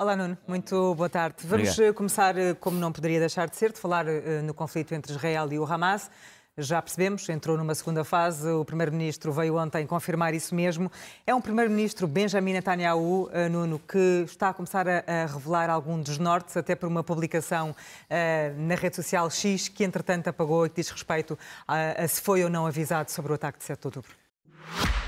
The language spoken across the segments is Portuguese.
Olá, Nuno. Muito boa tarde. Vamos Obrigado. começar, como não poderia deixar de ser, de falar no conflito entre Israel e o Hamas. Já percebemos, entrou numa segunda fase. O Primeiro-Ministro veio ontem confirmar isso mesmo. É um Primeiro-Ministro, Benjamin Netanyahu, Nuno, que está a começar a, a revelar algum desnortes, até por uma publicação uh, na rede social X, que entretanto apagou e que diz respeito a, a se foi ou não avisado sobre o ataque de 7 de outubro.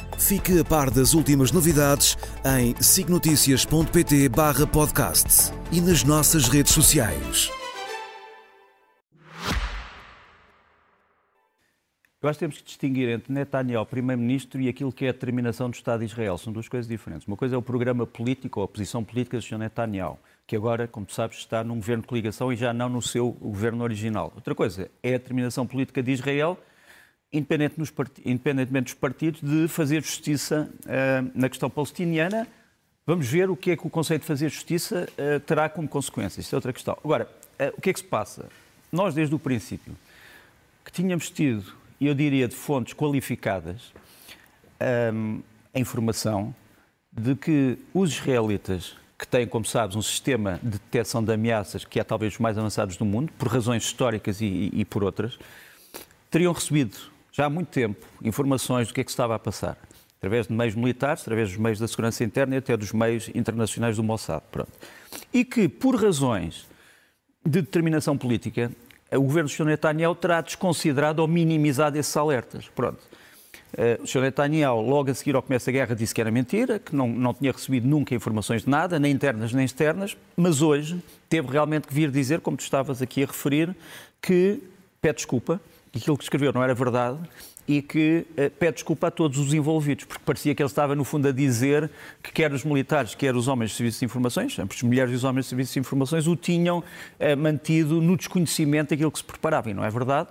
Fique a par das últimas novidades em signoticias.pt barra podcast e nas nossas redes sociais. Eu acho que temos que distinguir entre Netanyahu, Primeiro-Ministro, e aquilo que é a determinação do Estado de Israel. São duas coisas diferentes. Uma coisa é o programa político ou a posição política do Sr. Netanyahu, que agora, como tu sabes, está num governo de coligação e já não no seu governo original. Outra coisa é a determinação política de Israel, independentemente dos partidos, de fazer justiça uh, na questão palestiniana. Vamos ver o que é que o conceito de fazer justiça uh, terá como consequência. Isso é outra questão. Agora, uh, o que é que se passa? Nós, desde o princípio, que tínhamos tido eu diria de fontes qualificadas, a informação de que os israelitas, que têm, como sabes, um sistema de detecção de ameaças que é talvez os mais avançados do mundo, por razões históricas e, e por outras, teriam recebido já há muito tempo informações do que é que estava a passar, através de meios militares, através dos meios da segurança interna e até dos meios internacionais do Mossad. Pronto. E que, por razões de determinação política, o governo do Sr. Netanyahu terá desconsiderado ou minimizado esses alertas. Pronto. O Sr. Netanyahu, logo a seguir ao começo da guerra, disse que era mentira, que não, não tinha recebido nunca informações de nada, nem internas nem externas, mas hoje teve realmente que vir dizer, como tu estavas aqui a referir, que pede desculpa, que aquilo que escreveu não era verdade e que uh, pede desculpa a todos os envolvidos, porque parecia que ele estava, no fundo, a dizer que quer os militares, quer os homens de serviços de informações, ambos as mulheres e os homens de serviços de informações, o tinham uh, mantido no desconhecimento daquilo que se preparava, e não é verdade.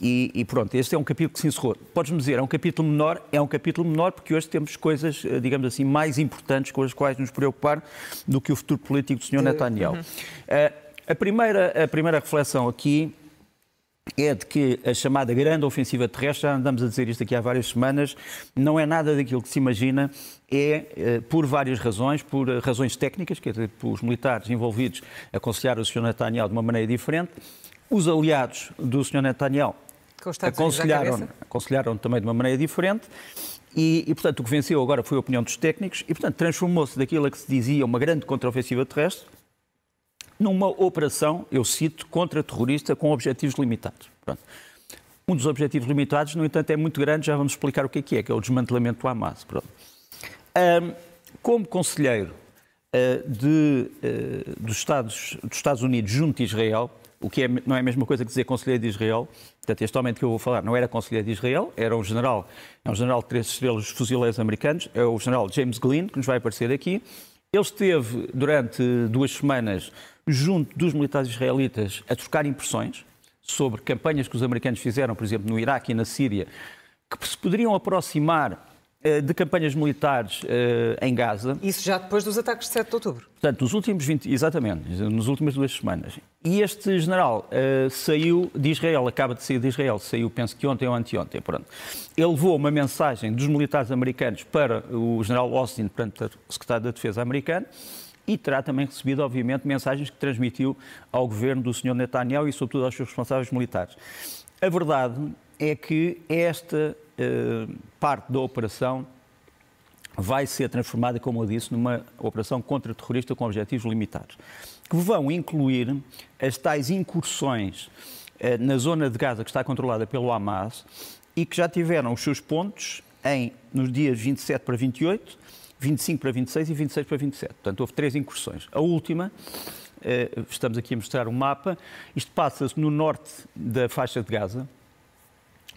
E, e, pronto, este é um capítulo que se encerrou. Podes-me dizer, é um capítulo menor? É um capítulo menor porque hoje temos coisas, eh, digamos assim, mais importantes com as quais nos preocupar do que o futuro político do Sr. Netanyahu. Uhum. Uh, a, primeira, a primeira reflexão aqui é de que a chamada grande ofensiva terrestre, já andamos a dizer isto aqui há várias semanas, não é nada daquilo que se imagina, é por várias razões, por razões técnicas, quer dizer, os militares envolvidos aconselharam o Sr. Netanyahu de uma maneira diferente, os aliados do Sr. Netanyahu aconselharam, aconselharam também de uma maneira diferente, e, e, portanto, o que venceu agora foi a opinião dos técnicos, e, portanto, transformou-se daquilo a que se dizia uma grande contraofensiva terrestre numa operação, eu cito, contra-terrorista com objetivos limitados. Pronto. Um dos objetivos limitados, no entanto, é muito grande, já vamos explicar o que é que é, que é o desmantelamento do Hamas. Um, como conselheiro uh, de, uh, dos, Estados, dos Estados Unidos junto de Israel, o que é, não é a mesma coisa que dizer conselheiro de Israel, portanto, este homem que eu vou falar não era conselheiro de Israel, era um general, é um general de três estrelas fuzileiros americanos, é o general James Glynn, que nos vai aparecer aqui. Ele esteve durante duas semanas junto dos militares israelitas a trocar impressões sobre campanhas que os americanos fizeram, por exemplo, no Iraque e na Síria, que se poderiam aproximar de campanhas militares uh, em Gaza. Isso já depois dos ataques de 7 de outubro. Portanto, nos últimos 20, exatamente, nas últimas duas semanas. E este general uh, saiu de Israel, acaba de sair de Israel, saiu, penso que ontem ou anteontem, pronto. Ele levou uma mensagem dos militares americanos para o general Austin, portanto, secretário da Defesa americano, e terá também recebido, obviamente, mensagens que transmitiu ao governo do Sr. Netanyahu e, sobretudo, aos seus responsáveis militares. A verdade é que esta uh, parte da operação vai ser transformada, como eu disse, numa operação contra-terrorista com objetivos limitados, que vão incluir as tais incursões uh, na zona de Gaza que está controlada pelo Hamas e que já tiveram os seus pontos em, nos dias 27 para 28, 25 para 26 e 26 para 27. Portanto, houve três incursões. A última estamos aqui a mostrar um mapa. Isto passa-se no norte da faixa de Gaza,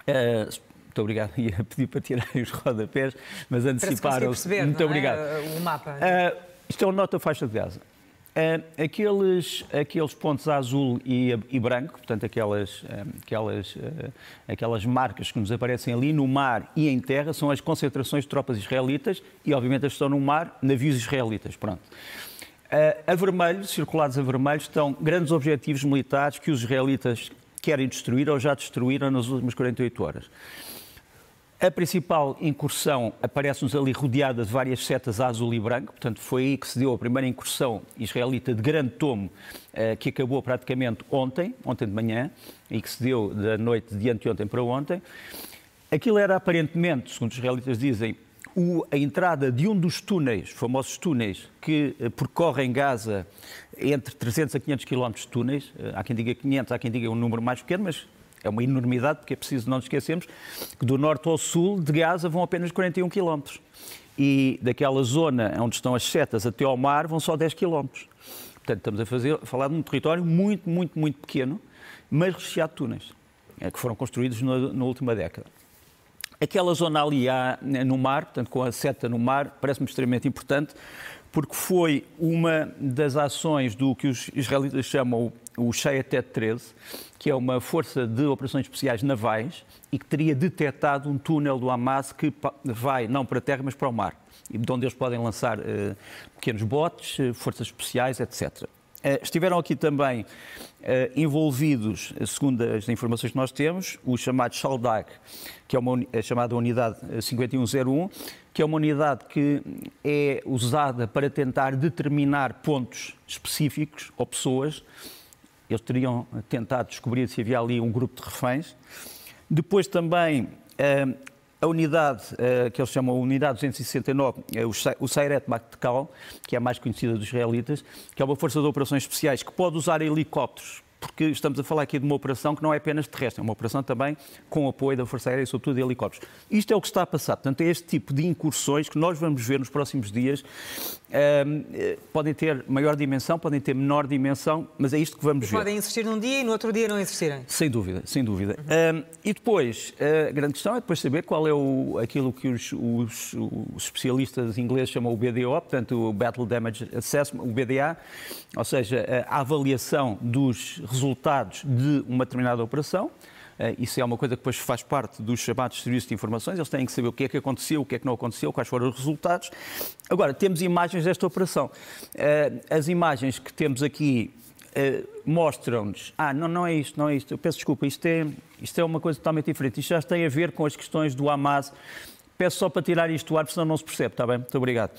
Uh, muito obrigado. Ia pedir para tirar os rodapés, mas anteciparam-se. Muito obrigado. É? O mapa. Uh, isto é o norte da faixa de Gaza. Uh, aqueles, aqueles pontos azul e, e branco, portanto, aquelas, uh, aquelas, uh, aquelas marcas que nos aparecem ali no mar e em terra, são as concentrações de tropas israelitas e, obviamente, as que estão no mar, navios israelitas. Pronto. a vermelho, circulados a vermelho, estão grandes objetivos militares que os israelitas querem destruir ou já destruíram nas últimas 48 horas. A principal incursão aparece-nos ali rodeada de várias setas azul e branco, portanto foi aí que se deu a primeira incursão israelita de grande tomo, eh, que acabou praticamente ontem, ontem de manhã, e que se deu da noite de anteontem para ontem. Aquilo era aparentemente, segundo os israelitas dizem, a entrada de um dos túneis, famosos túneis, que eh, percorrem Gaza entre 300 a 500 quilómetros de túneis. Eh, há quem diga 500, há quem diga um número mais pequeno, mas é uma enormidade, porque é preciso não nos esquecermos que do norte ao sul de Gaza vão apenas 41 quilómetros. E daquela zona onde estão as setas até ao mar vão só 10 quilómetros. Portanto, estamos a, fazer, a falar de um território muito, muito, muito pequeno, mas recheado de túneis, é, que foram construídos na, na última década. Aquela zona ali há, né, no mar, portanto, com a seta no mar, parece-me extremamente importante, porque foi uma das ações do que os israelitas chamam o Shayatet 13, que é uma força de operações especiais navais e que teria detectado um túnel do Hamas que vai não para a terra, mas para o mar, de onde eles podem lançar uh, pequenos botes, uh, forças especiais, etc. Eh, estiveram aqui também envolvidos, segundo as informações que nós temos, o chamado Shaldag, que é uma chamada unidade 5101, que é uma unidade que é usada para tentar determinar pontos específicos ou pessoas. Eles teriam tentado descobrir se havia ali um grupo de reféns. Depois também eh, a unidade, eh, que eles chamam a Unidade 269, é o Seiret Maktekal, que é a mais conhecida dos israelitas, que é uma força de operações especiais que pode usar helicópteros porque estamos a falar aqui de uma operação que não é apenas terrestre, é uma operação também com apoio da Força Aérea e, sobretudo, de helicópteros. Isto é o que está a passar. Portanto, é este tipo de incursões que nós vamos ver nos próximos dias. Uh, podem ter maior dimensão, podem ter menor dimensão, mas é isto que vamos e ver. Podem existir num dia e no outro dia não existirem. Sem dúvida, sem dúvida. Uhum. Uh, e depois, a grande questão é depois saber qual é o, aquilo que os, os, os especialistas ingleses chamam o BDO, portanto, o Battle Damage Assessment, o BDA, ou seja, a avaliação dos resultados de uma determinada operação. Uh, isso é uma coisa que depois faz parte dos chamados serviços de informações. Eles têm que saber o que é que aconteceu, o que é que não aconteceu, quais foram os resultados. Agora, temos imagens desta operação. Uh, as imagens que temos aqui uh, mostram-nos. Ah, não, não é isto, não é isto. Eu peço desculpa, isto é, isto é uma coisa totalmente diferente. Isto já tem a ver com as questões do Hamas. Peço só para tirar isto do ar, senão não se percebe, está bem? Muito obrigado.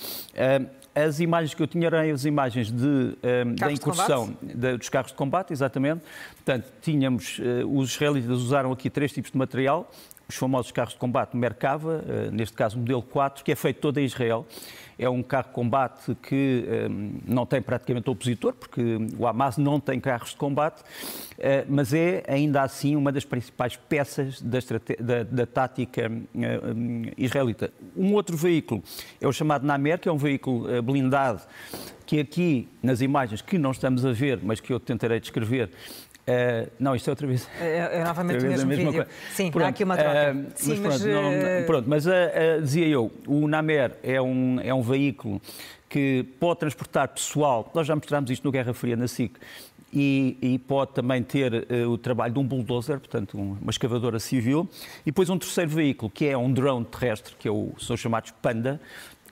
As imagens que eu tinha eram as imagens de, um, ehm, da incursão de, dos carros de combate, exatamente. Portanto, tínhamos, uh, os israelitas usaram aqui três tipos de material, os famosos carros de combate Merkava, uh, neste caso modelo 4, que é feito todo em Israel. É um carro de combate que um, não tem praticamente opositor, porque o Hamas não tem carros de combate, uh, mas é ainda assim uma das principais peças da, da, da tática uh, um, israelita. Um outro veículo é o chamado Namer, que é um veículo uh, blindado, que aqui, nas imagens que não estamos a ver, mas que eu tentarei descrever, Uh, não, isto é outra vez. É, é novamente o mesmo vídeo. Coisa. Sim, pronto, há aqui uma troca. Uh, Sim, mas, pronto, não, pronto, mas uh, dizia eu, o Namer é um, é um veículo que pode transportar pessoal, nós já mostramos isto no Guerra Fria na SIC, e, e, pode também ter uh, o trabalho de um bulldozer, portanto, um, uma escavadora civil, e depois um terceiro veículo, que é um drone terrestre, que é o, são chamados Panda,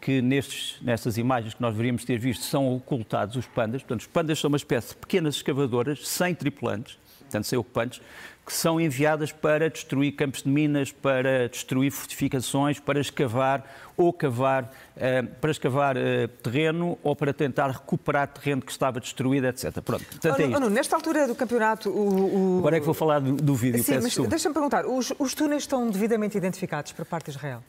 que nestes, nestas imagens que nós deveríamos ter visto são ocultados os pandas. Portanto, os pandas são uma espécie de pequenas escavadoras sem tripulantes, portanto, sem ocupantes, que são enviadas para destruir campos de minas, para destruir fortificações, para escavar ou cavar, uh, para escavar uh, terreno ou para tentar recuperar terreno que estava destruído, etc. Pronto, portanto, é oh, nesta altura do campeonato... O, o... Agora é que vou falar do, do vídeo, Sim, mas deixa-me perguntar, os, os túneis estão devidamente identificados por parte de Israel?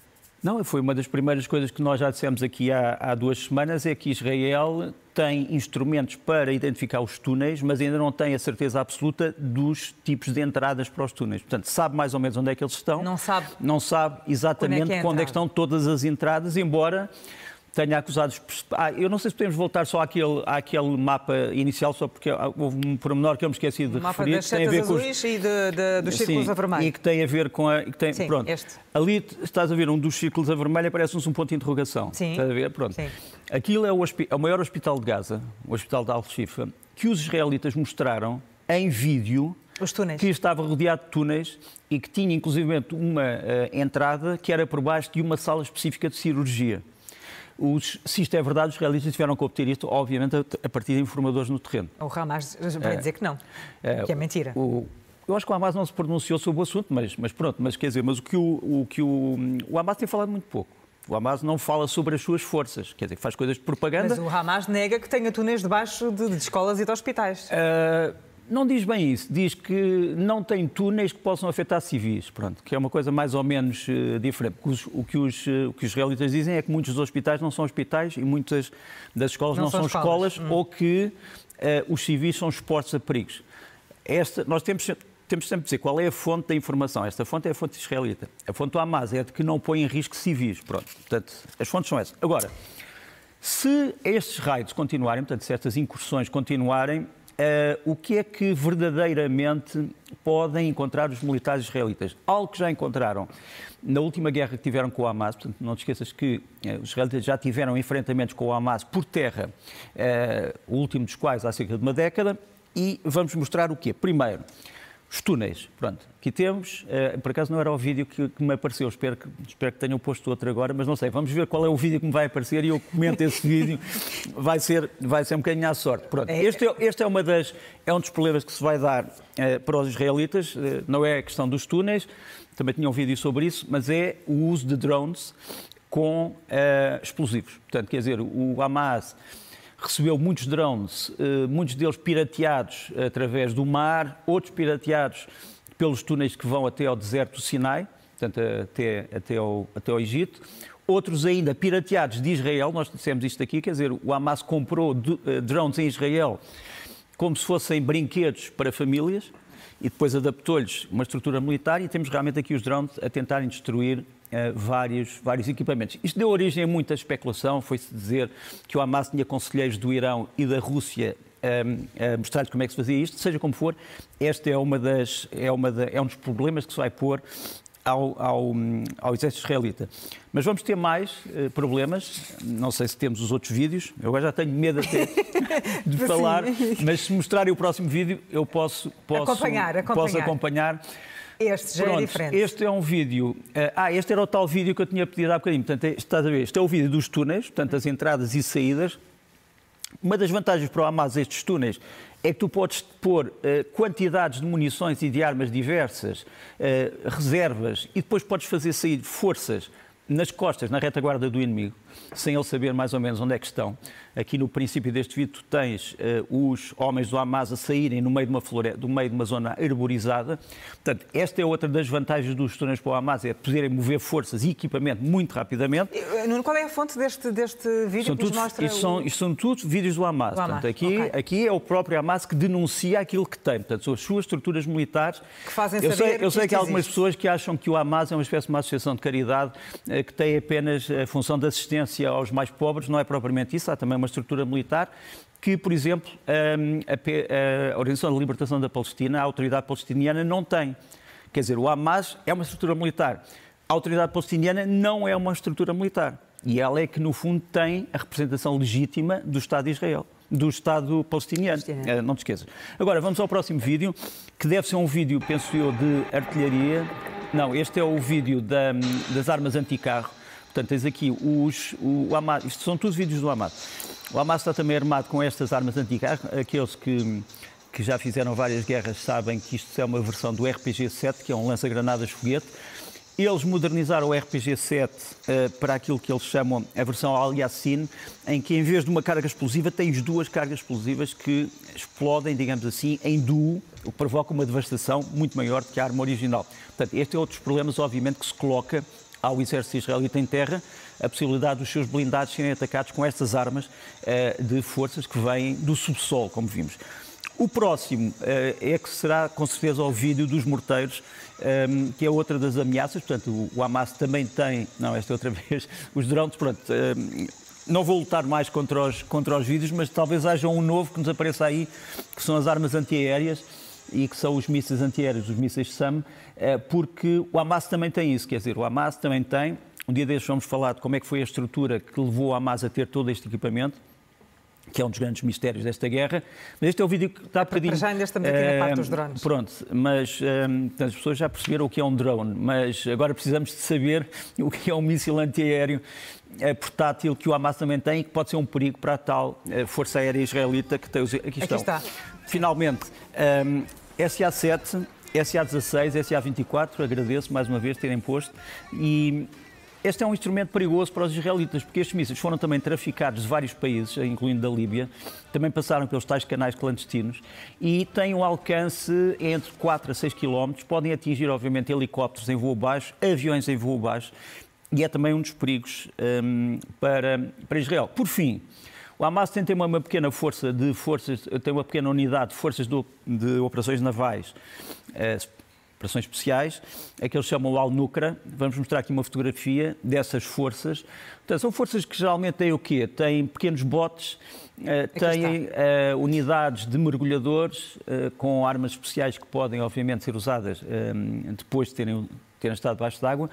Não, foi uma das primeiras coisas que nós já dissemos aqui há, há, duas semanas, é que Israel tem instrumentos para identificar os túneis, mas ainda não tem a certeza absoluta dos tipos de entradas para os túneis. Portanto, sabe mais ou menos onde é que eles estão. Não sabe. Não sabe exatamente é é onde é que estão todas as entradas, embora tenha acusado. Ah, eu não sei se podemos voltar só àquele, àquele mapa inicial, só porque houve um pormenor que eu me esqueci de o mapa referir. Das que tem a ver com os... e de, de, dos círculos Sim, a vermelho. E que tem a ver com a. Que tem, Sim, pronto. este. Ali estás a ver um dos círculos a vermelho, parece-nos um ponto de interrogação. Sim. Estás a ver? Pronto. Sim. Aquilo é o, é o maior hospital de Gaza, o hospital de Al-Shifa, que os israelitas mostraram em vídeo Os túneis. que estava rodeado de túneis e que tinha inclusive uma uh, entrada que era por baixo de uma sala específica de cirurgia. Os, se isto é verdade, os israelitas tiveram que obter isto, obviamente, a, partir de informadores no terreno. O Hamas vai dizer que não, É, que é mentira. O, eu acho que o Hamas não se pronunciou sobre o assunto, mas, mas pronto, mas quer dizer, mas o que o, o, que o, o Hamas tem falado muito pouco. O Hamas não fala sobre as suas forças, quer dizer, faz coisas de propaganda. Mas o Hamas nega que tenha túneis debaixo de, de escolas e de hospitais. Uh, não diz bem isso. Diz que não tem túneis que possam afetar civis. Pronto, que é uma coisa mais ou menos uh, diferente. Os, o, que os, uh, o que os israelitas dizem é que muitos dos hospitais não são hospitais e muitas das escolas não, Não são, são escolas, escolas. Hum. ou que uh, os civis são expostos a perigos. Esta, nós temos, temos sempre de dizer qual é a fonte da informação. Esta fonte é a fonte israelita. A fonte do Hamas é de que não põe em risco civis. Pronto, portanto, as fontes são essas. Agora, se estes raids continuarem, portanto, se estas incursões continuarem, Uh, o que é que verdadeiramente podem encontrar os militares israelitas? Algo que já encontraram na última guerra que tiveram com o Hamas, portanto, não te esqueças que uh, os israelitas já tiveram enfrentamentos com o Hamas por terra, uh, o último dos quais há cerca de uma década, e vamos mostrar o quê? Primeiro, os túneis. Pronto, aqui temos. Uh, por acaso não era o vídeo que, me apareceu, espero que, espero que tenham posto outro agora, mas não sei. Vamos ver qual é o vídeo que me vai aparecer e eu comento esse vídeo. Vai ser, vai ser um bocadinho à sorte. Pronto, este, é, este é, uma das, é um dos problemas que se vai dar uh, para os israelitas. Uh, não é a questão dos túneis, também tinha um vídeo sobre isso, mas é o uso de drones com explosivos. Portanto, quer dizer, o Hamas recebeu muitos drones, muitos deles pirateados através do mar, outros pirateados pelos túneis que vão até ao deserto do Sinai, portanto, até, até, ao, até ao Egito. Outros ainda pirateados de Israel, nós dissemos isto aqui, quer dizer, o Hamas comprou drones em Israel como se fossem brinquedos para famílias e depois adaptou-lhes uma estrutura militar e temos realmente aqui os drones a tentarem destruir Uh, vários, vários equipamentos. Isto deu origem a muita especulação, foi-se dizer que o Hamas tinha conselheiros do Irão e da Rússia um, a mostrar-lhes como é que se fazia isto, seja como for, este é, uma das, é, uma da, é um dos problemas que se vai pôr ao, ao, ao exército israelita. Mas vamos ter mais uh, problemas, não sei se temos os outros vídeos, eu agora já tenho medo até de falar, mas se mostrarem o próximo vídeo eu posso, posso, acompanhar, acompanhar. posso acompanhar. Este já Pronto, é diferente. Este é um vídeo. Uh, ah, este era o tal vídeo que eu tinha pedido há bocadinho. Portanto, estás a ver? Este é o vídeo dos túneis, portanto, as entradas e saídas. Uma das vantagens para o Hamas estes túneis é que tu podes pôr uh, quantidades de munições e de armas diversas, uh, reservas, e depois podes fazer sair forças nas costas, na retaguarda do inimigo, sem ele saber mais ou menos onde é que estão. Aqui no princípio deste vídeo tu tens uh, os homens do Hamas a saírem no meio de uma floresta, do meio de uma zona arborizada. Portanto, esta é outra das vantagens dos túneis para o Hamas, é poderem mover forças e equipamento muito rapidamente. Nuno, qual é a fonte deste, deste vídeo São que tudo, mostra? isto, o- são, isto são tudo vídeos do Hamas. Do Hamas, Portanto, aqui, ok. aqui é o próprio Hamas que denuncia aquilo que tem. Portanto, são as suas estruturas militares. Que fazem eu sei, eu que sei isto que há algumas pessoas que acham que o Hamas é uma espécie de uma associação de caridade eh, que tem apenas a função de assistência aos mais pobres. Não é propriamente isso. Há também uma estrutura militar que, por exemplo, hum, a, Organização de Libertação da Palestina, a autoridade palestiniana, não tem. Quer dizer, o Hamas é uma estrutura militar. A autoridade palestiniana não é uma estrutura militar. E ela é que, no fundo, tem a representação legítima do Estado de Israel, do Estado palestiniano. Eh, Não te esqueças. Agora, vamos ao próximo vídeo, que deve ser um vídeo, penso eu, de artilharia. Não, este é o vídeo da- das armas anticarro. Portanto, tens aqui os, o, o Hamas, isto são todos vídeos do Hamas. O Hamas está também armado com estas armas anticarro. Aqueles que, que já fizeram várias guerras sabem que isto é uma versão do RPG-7, que é um lança-granadas foguete. Eles modernizaram o RPG-7 eh, para aquilo que eles chamam a versão Al-Yassin, em que em vez de uma carga explosiva tens duas cargas explosivas que explodem, digamos assim, em duo, o que provoca uma devastação muito maior do que a arma original. Portanto, este é outro dos problemas, obviamente, que se coloca ao exército israelita em terra, a possibilidade dos seus blindados serem atacados com estas armas eh, de forças que vêm do subsolo, como vimos. O próximo eh, é que será, com certeza, o vídeo dos morteiros, eh, que é outra das ameaças. Portanto, o, Hamas também tem, não, esta é outra vez, os drones, pronto, não vou lutar mais contra os, contra os vídeos, mas talvez haja um novo que nos apareça aí, que são as armas antiaéreas e que são os mísseis antiaéreos, os mísseis SAM, porque o Hamas também tem isso, quer dizer, o Hamas também tem, um dia destes vamos falar de como é que foi a estrutura que levou o Hamas a ter todo este equipamento, que é um dos grandes mistérios desta guerra. Mas este é o vídeo que está bocadinho... já ainda estamos aqui na parte dos drones. Pronto, mas as pessoas já perceberam o que é um drone, mas agora precisamos de saber o que é um míssil antiaéreo é, portátil que o Hamas também tem e que pode ser um perigo para a tal eh, Força Aérea Israelita que tem os... Aqui, estão. Aqui está. Finalmente, um, SA-7, SA-16, SA-24, agradeço mais uma vez terem posto, e este é um instrumento perigoso para os israelitas, porque estes mísseis foram também traficados de vários países, incluindo da Líbia, também passaram pelos tais canais clandestinos e têm um alcance entre 4 a 6 quilómetros, podem atingir, obviamente, helicópteros em voo baixo, aviões em voo baixo, e é também um dos perigos um, para, para Israel. Por fim, o Hamas tem uma, uma pequena força de forças, tem uma pequena unidade de forças de, de operações navais, eh, operações especiais, é que eles chamam o Al-Nukra. Vamos mostrar aqui uma fotografia dessas forças. Portanto, são forças que geralmente têm o quê? Têm pequenos botes, eh, têm uh, unidades de mergulhadores uh, com armas especiais que podem, obviamente, ser usadas depois de terem, terem estado debaixo d'água.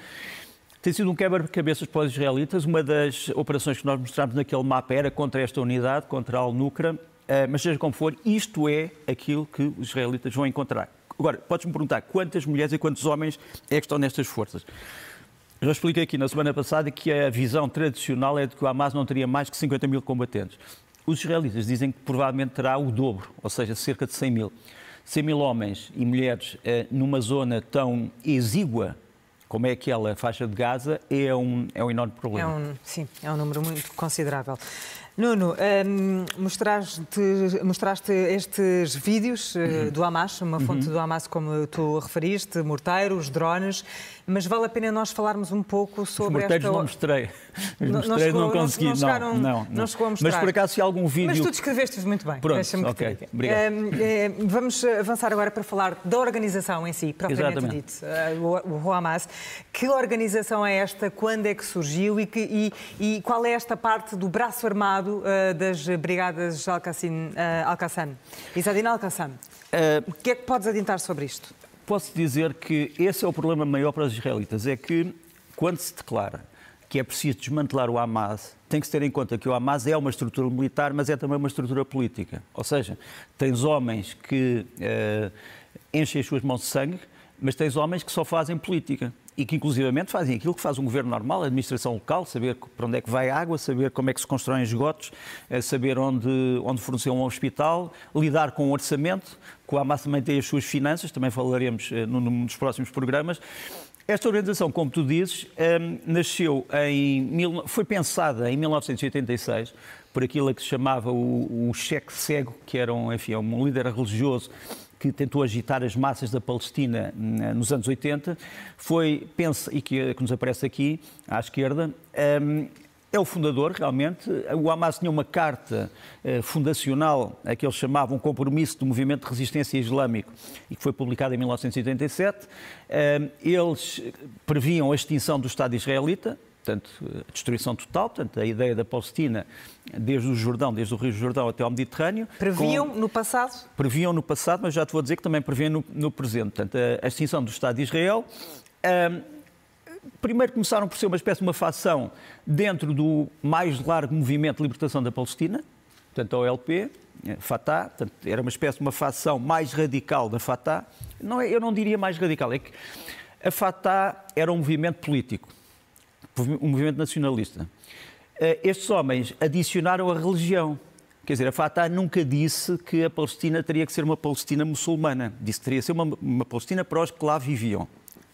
Tem sido um quebra-cabeças para os israelitas. Uma das operações que nós mostramos naquele mapa era contra esta unidade, contra a Al-Nukra. Mas seja como for, isto é aquilo que os israelitas vão encontrar. Agora, podes-me perguntar quantas mulheres e quantos homens é que estão nestas forças? Já expliquei aqui na semana passada que a visão tradicional é de que o Hamas não teria mais que 50 mil combatentes. Os israelitas dizem que provavelmente terá o dobro, ou seja, cerca de 100 mil. 100 mil homens e mulheres eh, numa zona tão exígua como é aquela faixa de Gaza é um, é um enorme problema. É um, sim, é um número muito considerável. Nuno, um, mostraste, mostraste estes vídeos uh, do Hamas, uma fonte uhum. do Hamas, como tu referiste, morteiros, drones, mas vale a pena nós falarmos um pouco sobre Os morteiros esta... não mostrei. Os morteiros não, consegui, não, chegaram, não, não, não. chegou a mostrar. Mas por acaso se há algum vídeo... Mas tu descreveste muito bem. Pronto, ok, obrigado. Um, é, vamos avançar agora para falar da organização em si, propriamente dito, uh, o, o Hamas. Que organização é esta, quando é que surgiu e, que, e, e qual é esta parte do braço armado uh, das Brigadas Al-Qassam, uh, Al Isadina Al-Qassam. Uh, o que é que podes adiantar sobre isto? Posso dizer que esse é o problema maior para os israelitas, é que quando se declara que é preciso desmantelar o Hamas, tem que se ter em conta que o Hamas é uma estrutura militar, mas é também uma estrutura política. Ou seja, tens homens que uh, enchem as suas mãos de sangue, mas tens homens que só fazem política e que inclusivamente fazem aquilo que faz um governo normal, a administração local, saber para onde é que vai a água, saber como é que se constroem esgotos, eh, saber onde, onde fornecer um hospital, lidar com o orçamento, que o Hamas também tem as suas finanças, também falaremos eh, num dos próximos programas. Esta organização, como tu dizes, eh, nasceu em, foi pensada em 1986 por aquilo que se chamava o, o cheque cego, que era um, enfim, um líder religioso que tentou agitar as massas da Palestina hum, nos anos 80, foi, pensa, e que, que nos aparece aqui à esquerda, um, é o fundador, realmente. O Hamas tinha uma carta eh, fundacional, a que eles chamavam Compromisso do Movimento de Resistência Islâmico, e que foi publicada em 1987. Eh, eles previam a extinção do Estado israelita, portanto, a destruição total, portanto, a ideia da Palestina desde o Jordão, desde o Rio Jordão até ao Mediterrâneo. Previam com... no passado? Previam no passado, mas já te vou dizer que também previam no, no presente. Portanto, a, a, extinção do Estado de Israel. Um, primeiro começaram por ser uma espécie de uma facção dentro do mais largo movimento de libertação da Palestina, portanto, a OLP, eh, Fatah, portanto, era uma espécie de uma facção mais radical da Fatah. Não é, eu não diria mais radical, é que a Fatah era um movimento político um movimento nacionalista. Eh, estes homens adicionaram a religião. Quer dizer, a Fatah nunca disse que a Palestina teria que ser uma Palestina muçulmana. Disse que teria que ser uma, uma Palestina para os que lá viviam.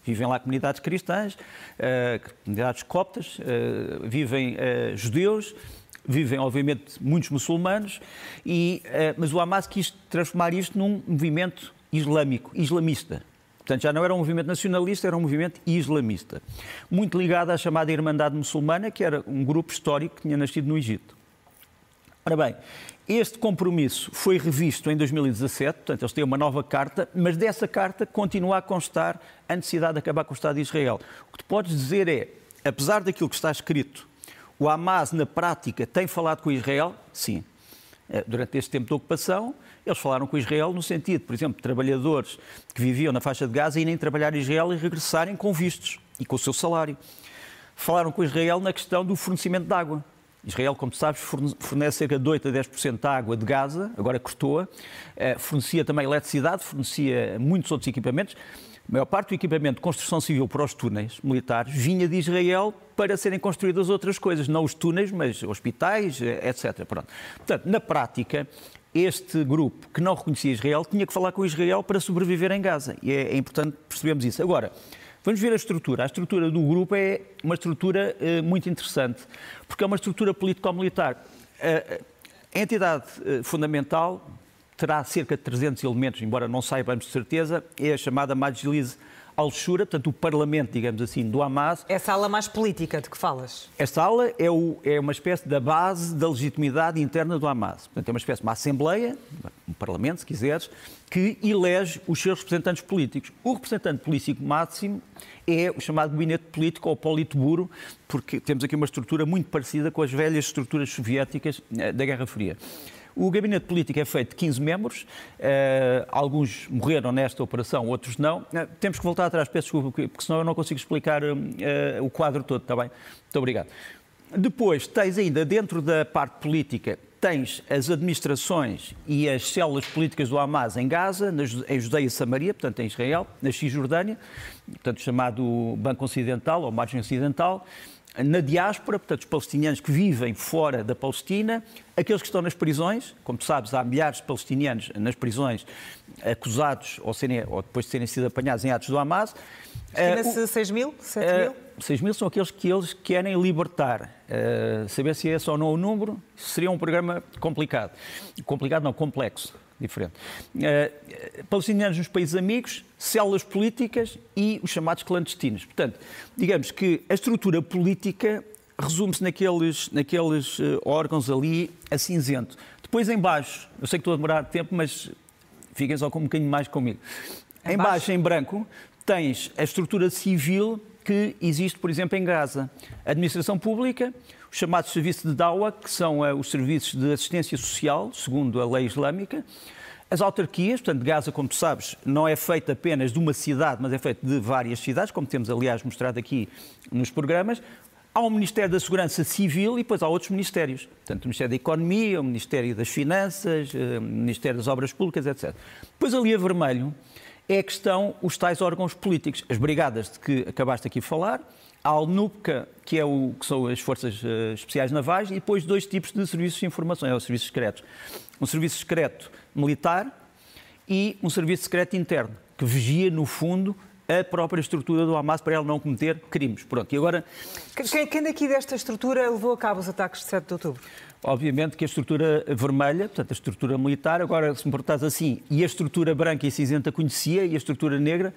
Vivem lá comunidades cristãs, uh, comunidades coptas, uh, vivem uh, judeus, vivem, obviamente, muitos muçulmanos, e, mas o Hamas quis transformar isto num movimento islâmico, islamista. Portanto, já não era um movimento nacionalista, era um movimento islamista. Muito ligado à chamada Irmandade Muçulmana, que era um grupo histórico que tinha nascido no Egito. Ora bem, este compromisso foi revisto em 2017, portanto, eles têm uma nova carta, mas dessa carta continua a constar a necessidade de acabar com o Estado de Israel. O que tu podes dizer é, apesar daquilo que está escrito, O Hamas, na prática, tem falado com Israel? Sim. Eh, durante este tempo de ocupação, eles falaram com Israel no sentido, por exemplo, de trabalhadores que viviam na faixa de Gaza irem trabalhar em Israel e regressarem com vistos e com o seu salário. Falaram com Israel na questão do fornecimento de água. Israel, como sabes, fornece cerca de 8 a 10% da água de Gaza, agora cortou-a. Eh, fornecia também eletricidade, fornecia muitos outros equipamentos. A maior parte do equipamento de construção civil para os túneis militares vinha de Israel para serem construídas outras coisas, não os túneis, mas hospitais, eh, etc. Pronto. Portanto, na prática, este grupo que não reconhecia Israel tinha que falar com Israel para sobreviver em Gaza. E é, é importante percebermos isso. Agora, Vamos ver a estrutura. A estrutura do grupo é uma estrutura uh, muito interessante, porque é uma estrutura político-militar. Uh, a entidade uh, fundamental terá cerca de 300 elementos, embora não saibamos de certeza, é a chamada Majlis Al-Shura, portanto, o Parlamento, digamos assim, do Hamas. Essa ala mais política de que falas? Esta ala é, o, é uma espécie da base da legitimidade interna do Hamas. Portanto, é uma espécie de uma Assembleia, um Parlamento, se quiseres, que elege os seus representantes políticos. O representante político máximo é o chamado gabinete político ou politburo, porque temos aqui uma estrutura muito parecida com as velhas estruturas soviéticas eh, da Guerra Fria. O gabinete político é feito de 15 membros, uh, alguns morreram nesta operação, outros não. Uh, temos que voltar atrás, peço desculpa, porque senão eu não consigo explicar uh, o quadro todo, está bem? Muito obrigado. Depois, tens ainda dentro da parte política, tens as administrações e as células políticas do Hamas em Gaza, em Judeia e Samaria, portanto em Israel, na Cisjordânia, portanto chamado Banco Ocidental ou Margem Ocidental, na diáspora, portanto, os palestinianos que vivem fora da Palestina, aqueles que estão nas prisões, como tu sabes, há milhares de palestinianos nas prisões acusados ou, serem, ou depois de serem sido apanhados em atos do Hamas. Estima-se uh, 6 mil? 7 uh, mil? 6 mil são aqueles que eles querem libertar. Uh, saber se é esse ou não o número seria um programa complicado. Complicado não, complexo diferente. Uh, palestinianos nos países amigos, células políticas e os chamados clandestinos. Portanto, digamos que a estrutura política resume-se naqueles, naqueles uh, órgãos ali a cinzento. Depois, em baixo, eu sei que estou a demorar tempo, mas fiquem só com um bocadinho mais comigo. Em, em baixo, baixo, em branco, tens a estrutura civil que existe, por exemplo, em Gaza. A administração pública, os chamados serviços de dawa, que são uh, os serviços de assistência social, segundo a lei islâmica, as autarquias, portanto, Gaza, como tu sabes, não é feita apenas de uma cidade, mas é feita de várias cidades, como temos, aliás, mostrado aqui nos programas. Há um Ministério da Segurança Civil e depois há outros ministérios. Portanto, o Ministério da Economia, o Ministério das Finanças, eh, o Ministério das Obras Públicas, etc. Depois ali a vermelho é que estão os tais órgãos políticos, as brigadas de que acabaste aqui de falar, a Alnupca, que, é o, que são as Forças uh, Especiais Navais, e depois dois tipos de serviços de informação, é os serviços secretos. Um serviço secreto militar e um serviço secreto interno, que vigia, no fundo, a própria estrutura do Hamas para ela não cometer crimes. Pronto, e agora... Quem, quem daqui desta estrutura levou a cabo os ataques de 7 de outubro? Obviamente que a estrutura vermelha, portanto a estrutura militar, agora se me perguntas assim, e a estrutura branca e cinzenta conhecia, e a estrutura negra,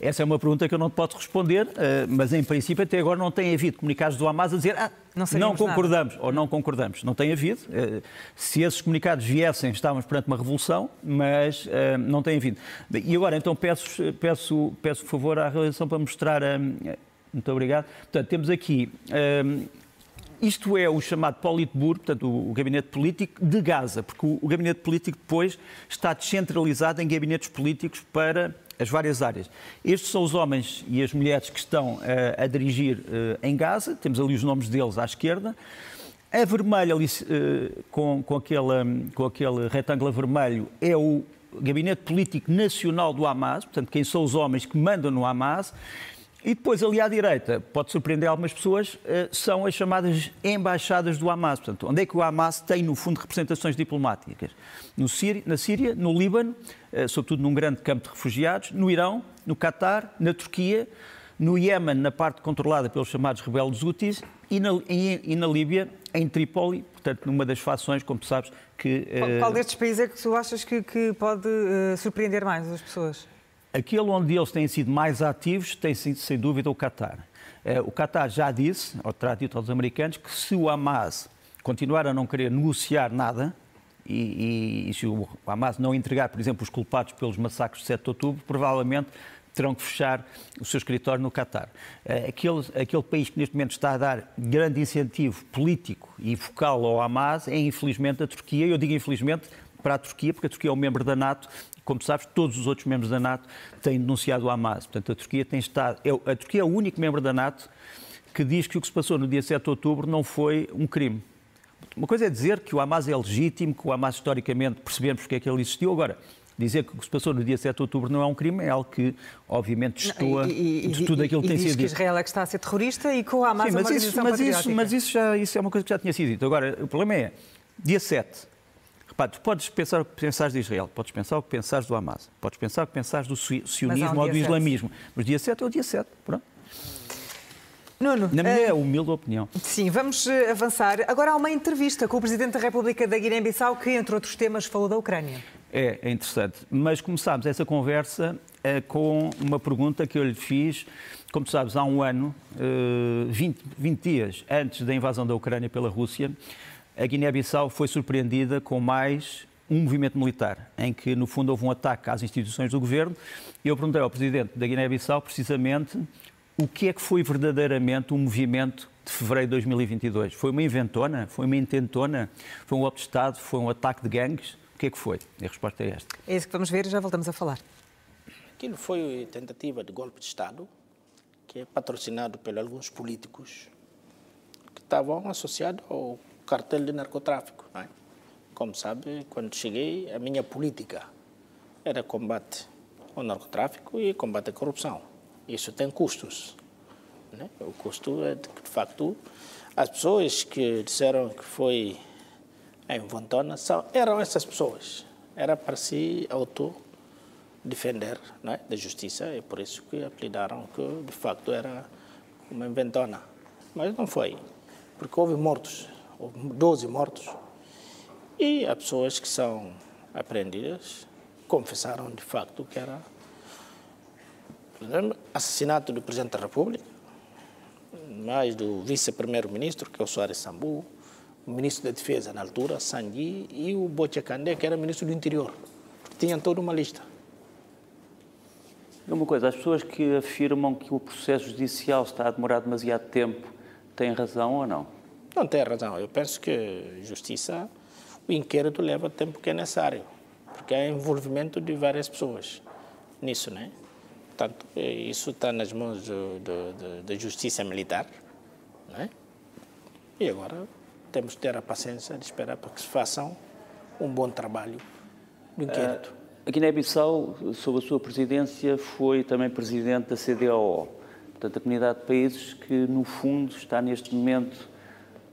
essa é uma pergunta que eu não te posso responder, eh, mas em princípio até agora não tem havido comunicados do Hamas a dizer ah, não, não concordamos nada. ou não concordamos. Não tem havido. Eh, se esses comunicados viessem, estávamos perante uma revolução, mas eh, não tem havido. E agora então peço, peço, peço por favor à realização para mostrar. Muito obrigado. Portanto, temos aqui. Isto é o chamado Politburo, portanto, o, gabinete político de Gaza, porque o gabinete político depois está descentralizado em gabinetes políticos para as várias áreas. Estes são os homens e as mulheres que estão uh, a dirigir uh, em Gaza, temos ali os nomes deles à esquerda. A vermelha, ali, uh, com, com, aquele, com aquele retângulo vermelho, é o Gabinete Político Nacional do Hamas, portanto, quem são os homens que mandam no Hamas. E depois, ali à direita, pode surpreender algumas pessoas, são as chamadas embaixadas do Hamas. Portanto, onde é que o Hamas tem, no fundo, representações diplomáticas? No Síria, na Síria, no Líbano, eh, sobretudo num grande campo de refugiados, no Irão, no Catar, na Turquia, no Iémen, na parte controlada pelos chamados rebeldes Houthis, e na, e, e na Líbia, em Trípoli, portanto, numa das fações, como tu sabes, que... Qual, qual destes países é que tu achas que, que pode uh, surpreender mais as pessoas? Aquele onde eles têm sido mais ativos tem sido, sem dúvida, o Catar. Uh, o Catar já disse, ou terá dito aos americanos, que se o Hamas continuar a não querer negociar nada, e, e, e, se o Hamas não entregar, por exemplo, os culpados pelos massacres de 7 de outubro, provavelmente terão que fechar o seu escritório no Catar. Eh, aquele, aquele país que neste momento está a dar grande incentivo político e vocal ao Hamas é, infelizmente, a Turquia. Eu digo infelizmente para a Turquia, porque a Turquia é um membro da NATO como sabes, todos os outros membros da NATO têm denunciado o Hamas. Portanto, a Turquia tem estado. É a Turquia é o único membro da NATO que diz que o que se passou no dia 7 de outubro não foi um crime. Uma coisa é dizer que o Hamas é legítimo, que o Hamas historicamente percebemos porque é que ele existiu. Agora, dizer que o que se passou no dia 7 de outubro não é um crime é algo que, obviamente, destoa de tudo aquilo que tem sido dito. que Israel é que está a ser terrorista e que o Hamas Sim, mas é uma isso, mas isso, mas isso, já, isso é uma coisa que já tinha sido dito. Agora, o problema é, dia 7, Repare, tu podes pensar o que pensares de Israel, podes pensar o que pensares do Hamas, podes pensar o que pensares do sionismo um ou do islamismo, 7. mas dia 7 é o dia 7, pronto. Nuno, Na minha uh, humilde opinião. Sim, vamos eh, avançar. Agora há uma entrevista com o Presidente da República da Guiné-Bissau que, entre outros temas, falou da Ucrânia. É, é interessante. Mas começámos essa conversa uh, com uma pergunta que eu lhe fiz, como tu sabes, há um ano, uh, 20, 20 dias antes da invasão da Ucrânia pela Rússia, a Guiné-Bissau foi surpreendida com mais um movimento militar, em que, no fundo, houve um ataque às instituições do governo. E eu perguntei ao presidente da Guiné-Bissau, precisamente, o que é que foi verdadeiramente o movimento de fevereiro de 2022? Foi uma inventona? Foi uma intentona? Foi um golpe de Estado? Foi um ataque de gangues? O que é que foi? E a resposta é esta. É isso que vamos ver e já voltamos a falar. Aquilo foi tentativa de golpe de Estado, que é patrocinado por alguns políticos que estavam associados ao cartel de narcotráfico. É? Como sabe, quando cheguei, a minha política era combate ao narcotráfico e combate à corrupção. Isso tem custos. Né? O custo é de, de facto, as pessoas que disseram que foi em Vontona são, eram essas pessoas. Era para se auto defender né, da justiça e por isso que apelidaram que de facto era uma inventona. Mas não foi, porque houve mortos 12 mortos. E as pessoas que são apreendidas confessaram de facto que era assassinato do Presidente da República, mais do Vice-Primeiro-Ministro, que é o Soares Sambu, o Ministro da Defesa na altura, Sangui, e o Bocha Kandé, que era Ministro do Interior. Tinham toda uma lista. Uma coisa, as pessoas que afirmam que o processo judicial está a demorar demasiado tempo têm razão ou não? Não tem razão. Eu penso que justiça, o inquérito leva o tempo que é necessário, porque há envolvimento de várias pessoas nisso, né? Portanto, isso está nas mãos da justiça militar, né? E agora temos que ter a paciência de esperar para que se façam um bom trabalho do inquérito. Uh, a Guiné-Bissau, sob a sua presidência, foi também presidente da CDAO, portanto, a comunidade de países que, no fundo, está neste momento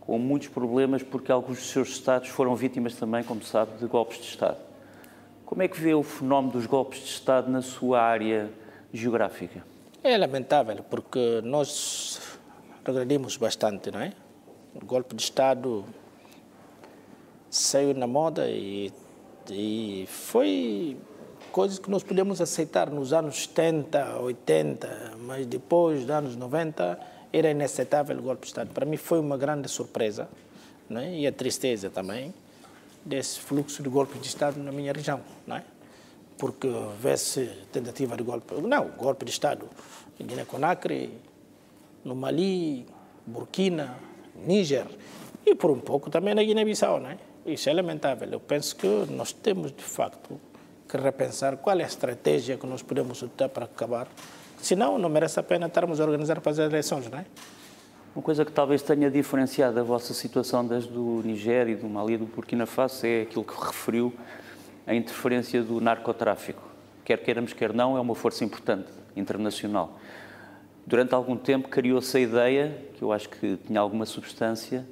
com muitos problemas, porque alguns dos seus Estados foram vítimas também, como sabe, de golpes de Estado. Como é que vê o fenómeno dos golpes de Estado na sua área geográfica? É lamentável, porque nós regredimos bastante, não é? O golpe de Estado saiu na moda e, e foi coisas que nós podemos aceitar nos anos 70, 80, mas depois dos anos 90 era inaceitável o golpe de Estado. Para mim foi uma grande surpresa né? e a tristeza também desse fluxo de golpe de Estado na minha região. Né? Porque vê-se tentativa de golpe, não, golpe de Estado em Guiné-Conakry, no Mali, Burkina, Níger e por um pouco também na Guiné-Bissau. Né? Isso é lamentável. Eu penso que nós temos de facto que repensar qual é a estratégia que nós podemos adotar para acabar Senão, não merece a pena estarmos a organizar para as eleições, não é? Uma coisa que talvez tenha diferenciado a vossa situação desde do Nigéria e do Mali e do Burkina Faso é aquilo que referiu, a interferência do narcotráfico. Quer queiramos, quer não, é uma força importante, internacional. Durante algum tempo criou-se a ideia, que eu acho que tinha alguma substância,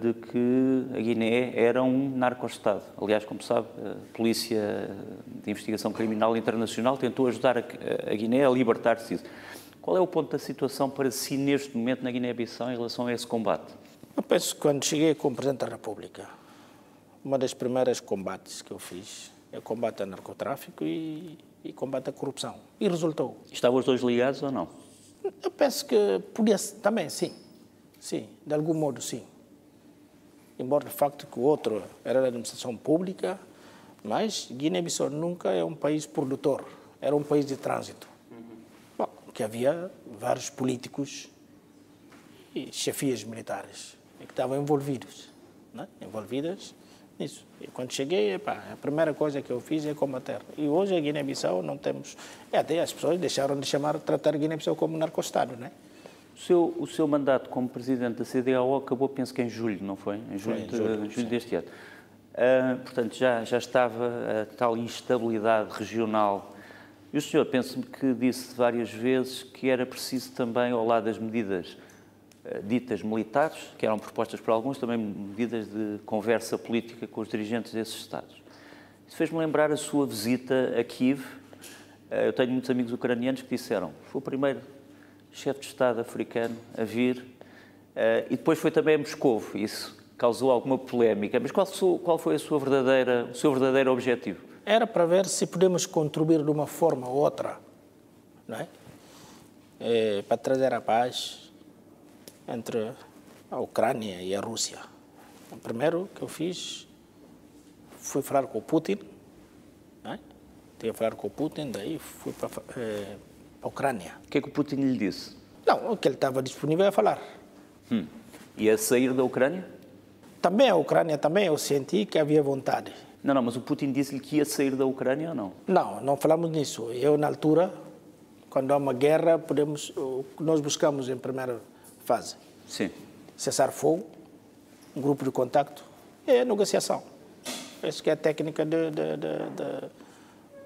de que a Guiné era um narco-estado. Aliás, como sabe, a Polícia de Investigação Criminal Internacional tentou ajudar a Guiné a libertar-se disso. Qual é o ponto da situação para si neste momento na Guiné-Bissau em relação a esse combate? Eu penso que quando cheguei como Presidente da República, uma das primeiras combates que eu fiz é o combate ao narcotráfico e, e combate à corrupção. E resultou. Estavam os dois ligados ou não? Eu penso que podia também, sim. Sim, de algum modo, sim embora de facto que o outro era da administração pública, mas Guiné-Bissau nunca é um país produtor era um país de trânsito. Bom, que havia vários políticos e chefias militares que estavam envolvidos, né? envolvidas nisso. E quando cheguei, epá, a primeira coisa que eu fiz é combater. E hoje a Guiné-Bissau não temos... É, até as pessoas deixaram de chamar, tratar Guiné-Bissau como narcostado, né? O seu, o seu mandato como presidente da CDAO acabou, penso que em julho, não foi? Em julho, Foi, em julho, de, julho deste ano. Ah, portanto, já, já estava a tal instabilidade regional. E o senhor, penso-me que disse várias vezes que era preciso também, ao lado das medidas ah, ditas militares, que eram propostas por alguns, também medidas de conversa política com os dirigentes desses Estados. Isso fez-me lembrar a sua visita a Kiev. Ah, Eu tenho muitos amigos ucranianos que disseram foi o primeiro chefe de Estado africano a vir eh, e depois foi também a Moscou. Isso causou alguma polémica. Mas qual, qual foi a sua verdadeira, o seu verdadeiro objetivo? Era para ver se podemos contribuir de uma forma ou outra, não é? Eh, para trazer a paz entre a Ucrânia e a Rússia. O primeiro que eu fiz foi falar com o Putin, é? Tinha que falar com o Putin, daí fui para eh, a Ucrânia. O que é que o Putin lhe disse? Não, o que ele estava disponível a falar. Hum. Ia sair da Ucrânia? Também a Ucrânia, também eu senti que havia vontade. Não, não, mas o Putin disse-lhe que ia sair da Ucrânia ou não? Não, não falamos nisso. Eu, na altura, quando há uma guerra, podemos, nós buscamos em primeira fase, Sim. cessar fogo, um grupo de contacto e negociação. Essa que é a técnica de, de, de, de-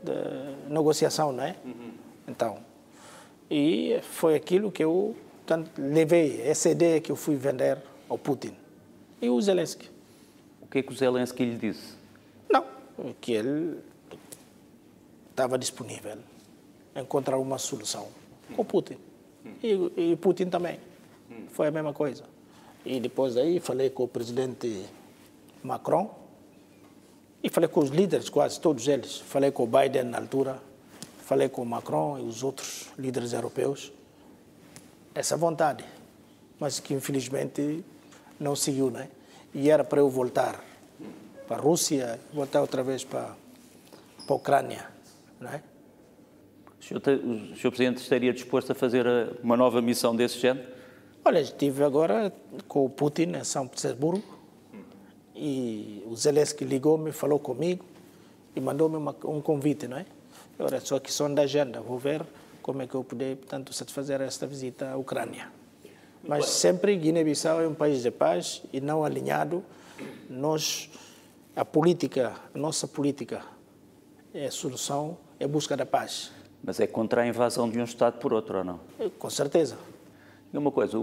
de negociação, não é? Então, e foi aquilo que eu tanto, levei, essa ideia que eu fui vender ao Putin. E o Zelensky. O que é que o Zelensky lhe disse? Não, que ele estava disponível a encontrar uma solução com Putin. E, e Putin também. Foi a mesma coisa. E depois daí falei com o presidente Macron e falei com os líderes, quase todos eles. Falei com o Biden na altura, falei com o Macron e os outros líderes europeus. Essa vontade, mas que infelizmente não seguiu, né? E era para eu voltar para a Rússia, voltar outra vez para, para a Ucrânia, não é? O senhor, o senhor Presidente estaria disposto a fazer eh, uma nova missão desse género? Olha, estive agora com o Putin em São Petersburgo e o Zelensky ligou-me, falou comigo e mandou-me um convite, não é? Agora, é só questão da agenda, vou ver como é que eu poder, portanto, satisfazer esta visita à Ucrânia. Mas sempre Guiné-Bissau é um país de paz e não alinhado. Nós, a política, a nossa política, é a solução, é a busca da paz. Mas é contra a invasão de um Estado por outro, ou não? Com certeza. E uma coisa,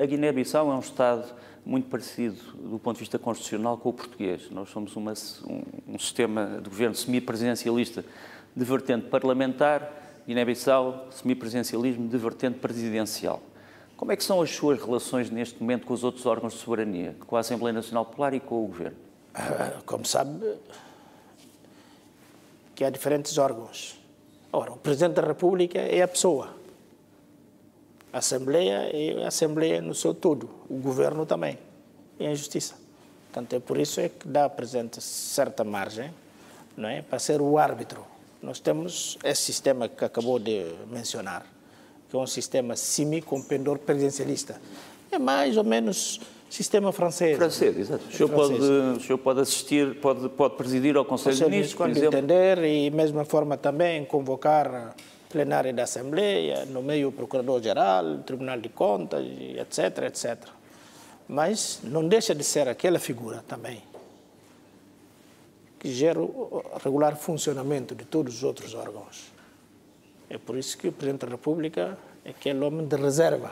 a Guiné-Bissau é um Estado muito parecido do ponto de vista constitucional com o português. Nós somos uma- um, um sistema de governo semipresidencialista de vertente parlamentar, Guiné-Bissau, semipresidencialismo de vertente presidencial. Como é que são as suas relações neste momento com os outros órgãos de soberania, com a Assembleia Nacional Popular e com o Governo? Ah, Como sabe, que há diferentes órgãos. Ora, o Presidente da República é a pessoa. A Assembleia é a Assembleia no seu todo. O Governo também. E a Justiça. Portanto, é por isso é que dá Presidente certa margem não é, para ser o árbitro. Nós temos esse sistema que acabou de mencionar, que é um sistema semi com pendor presidencialista. É mais ou menos sistema francês. Francês, exato. O senhor, Francês. pode, o senhor pode assistir, pode, pode presidir ao Conselho de Conselho Ministros, por quando exemplo. entender e mesma forma também convocar a plenária da Assembleia, nomeia o Procurador-Geral, Tribunal de Contas, etc, etc. Mas não deixa de ser aquela figura também que gera o regular funcionamento de todos os outros órgãos. É por isso que o Presidente da República é aquele homem de reserva,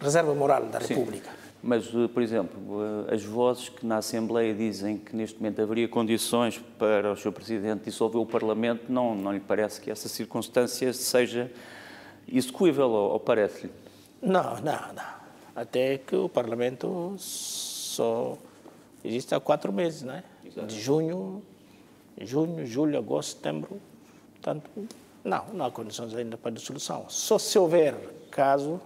reserva moral da República. Mas, eh, por exemplo, eh, as vozes que na Assembleia dizem que neste momento haveria condições para o Sr. Presidente dissolver o Parlamento, não, não lhe parece que essa circunstância seja execuível, ou, parece-lhe? Não, não, não. Até que o Parlamento só existe há quatro meses, De junho, junho, julho, agosto, setembro. Portanto, não, não há condições ainda para dissolução. Só se houver caso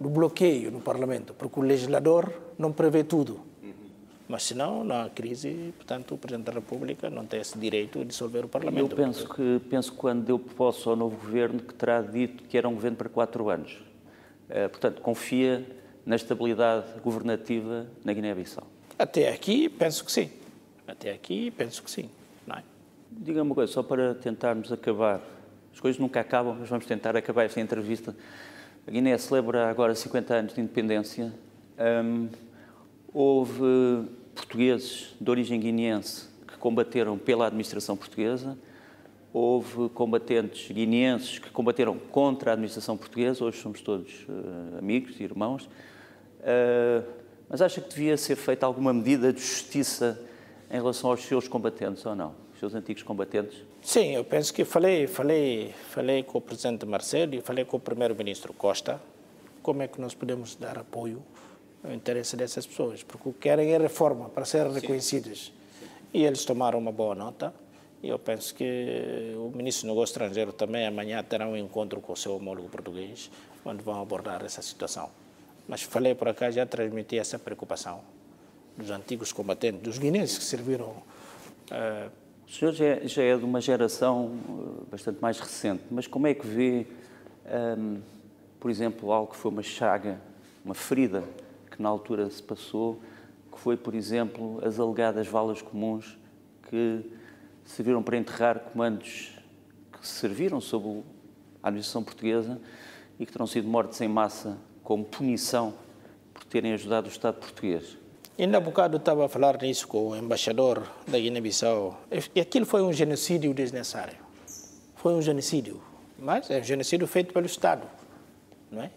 do bloqueio no Parlamento, porque o legislador não prevê tudo. Mas se não, não há crise, portanto, o Presidente da República não tem esse direito de dissolver o Parlamento. Eu penso que, penso que quando deu posse ao novo governo, que terá dito que era um governo para quatro anos. Uh, portanto, confia na estabilidade governativa na Guiné-Bissau. Até aqui, penso que sim. Até aqui, penso que sim. Não é? Diga uma coisa, só para tentarmos acabar. As coisas nunca acabam, mas vamos tentar acabar esta entrevista. A Guiné celebra agora 50 anos de independência. Um, houve portugueses de origem guineense que combateram pela administração portuguesa, houve combatentes guineenses que combateram contra a administração portuguesa, hoje somos todos uh, amigos e irmãos. Uh, mas acha que devia ser feita alguma medida de justiça em relação aos seus combatentes ou não? Os seus antigos combatentes? Sim, eu penso que falei, falei, falei com o presidente Marcelo e falei com o primeiro-ministro Costa como é que nós podemos dar apoio o interesse dessas pessoas, porque o que querem é reforma para serem reconhecidas. E eles tomaram uma boa nota. E eu penso que o ministro do Negócio Estrangeiro também amanhã terá um encontro com o seu homólogo português, onde vão abordar essa situação. Mas falei por cá, já transmiti essa preocupação dos antigos combatentes, dos guineenses que serviram. Uh... O senhor já é, já é, de uma geração eh, bastante mais recente, mas como é que vê, um, ehm, por exemplo, algo que foi uma chaga, uma ferida que na altura se passou, que foi, por exemplo, as alegadas valas comuns que serviram para enterrar comandos que serviram sob a administração portuguesa e que terão sido mortos em massa como punição por terem ajudado o Estado português. Ainda há bocado estava a falar nisso com o embaixador da Guiné-Bissau. Aquilo foi um genocídio desnecessário. Foi um genocídio. Mas é um genocídio feito pelo Estado, não é?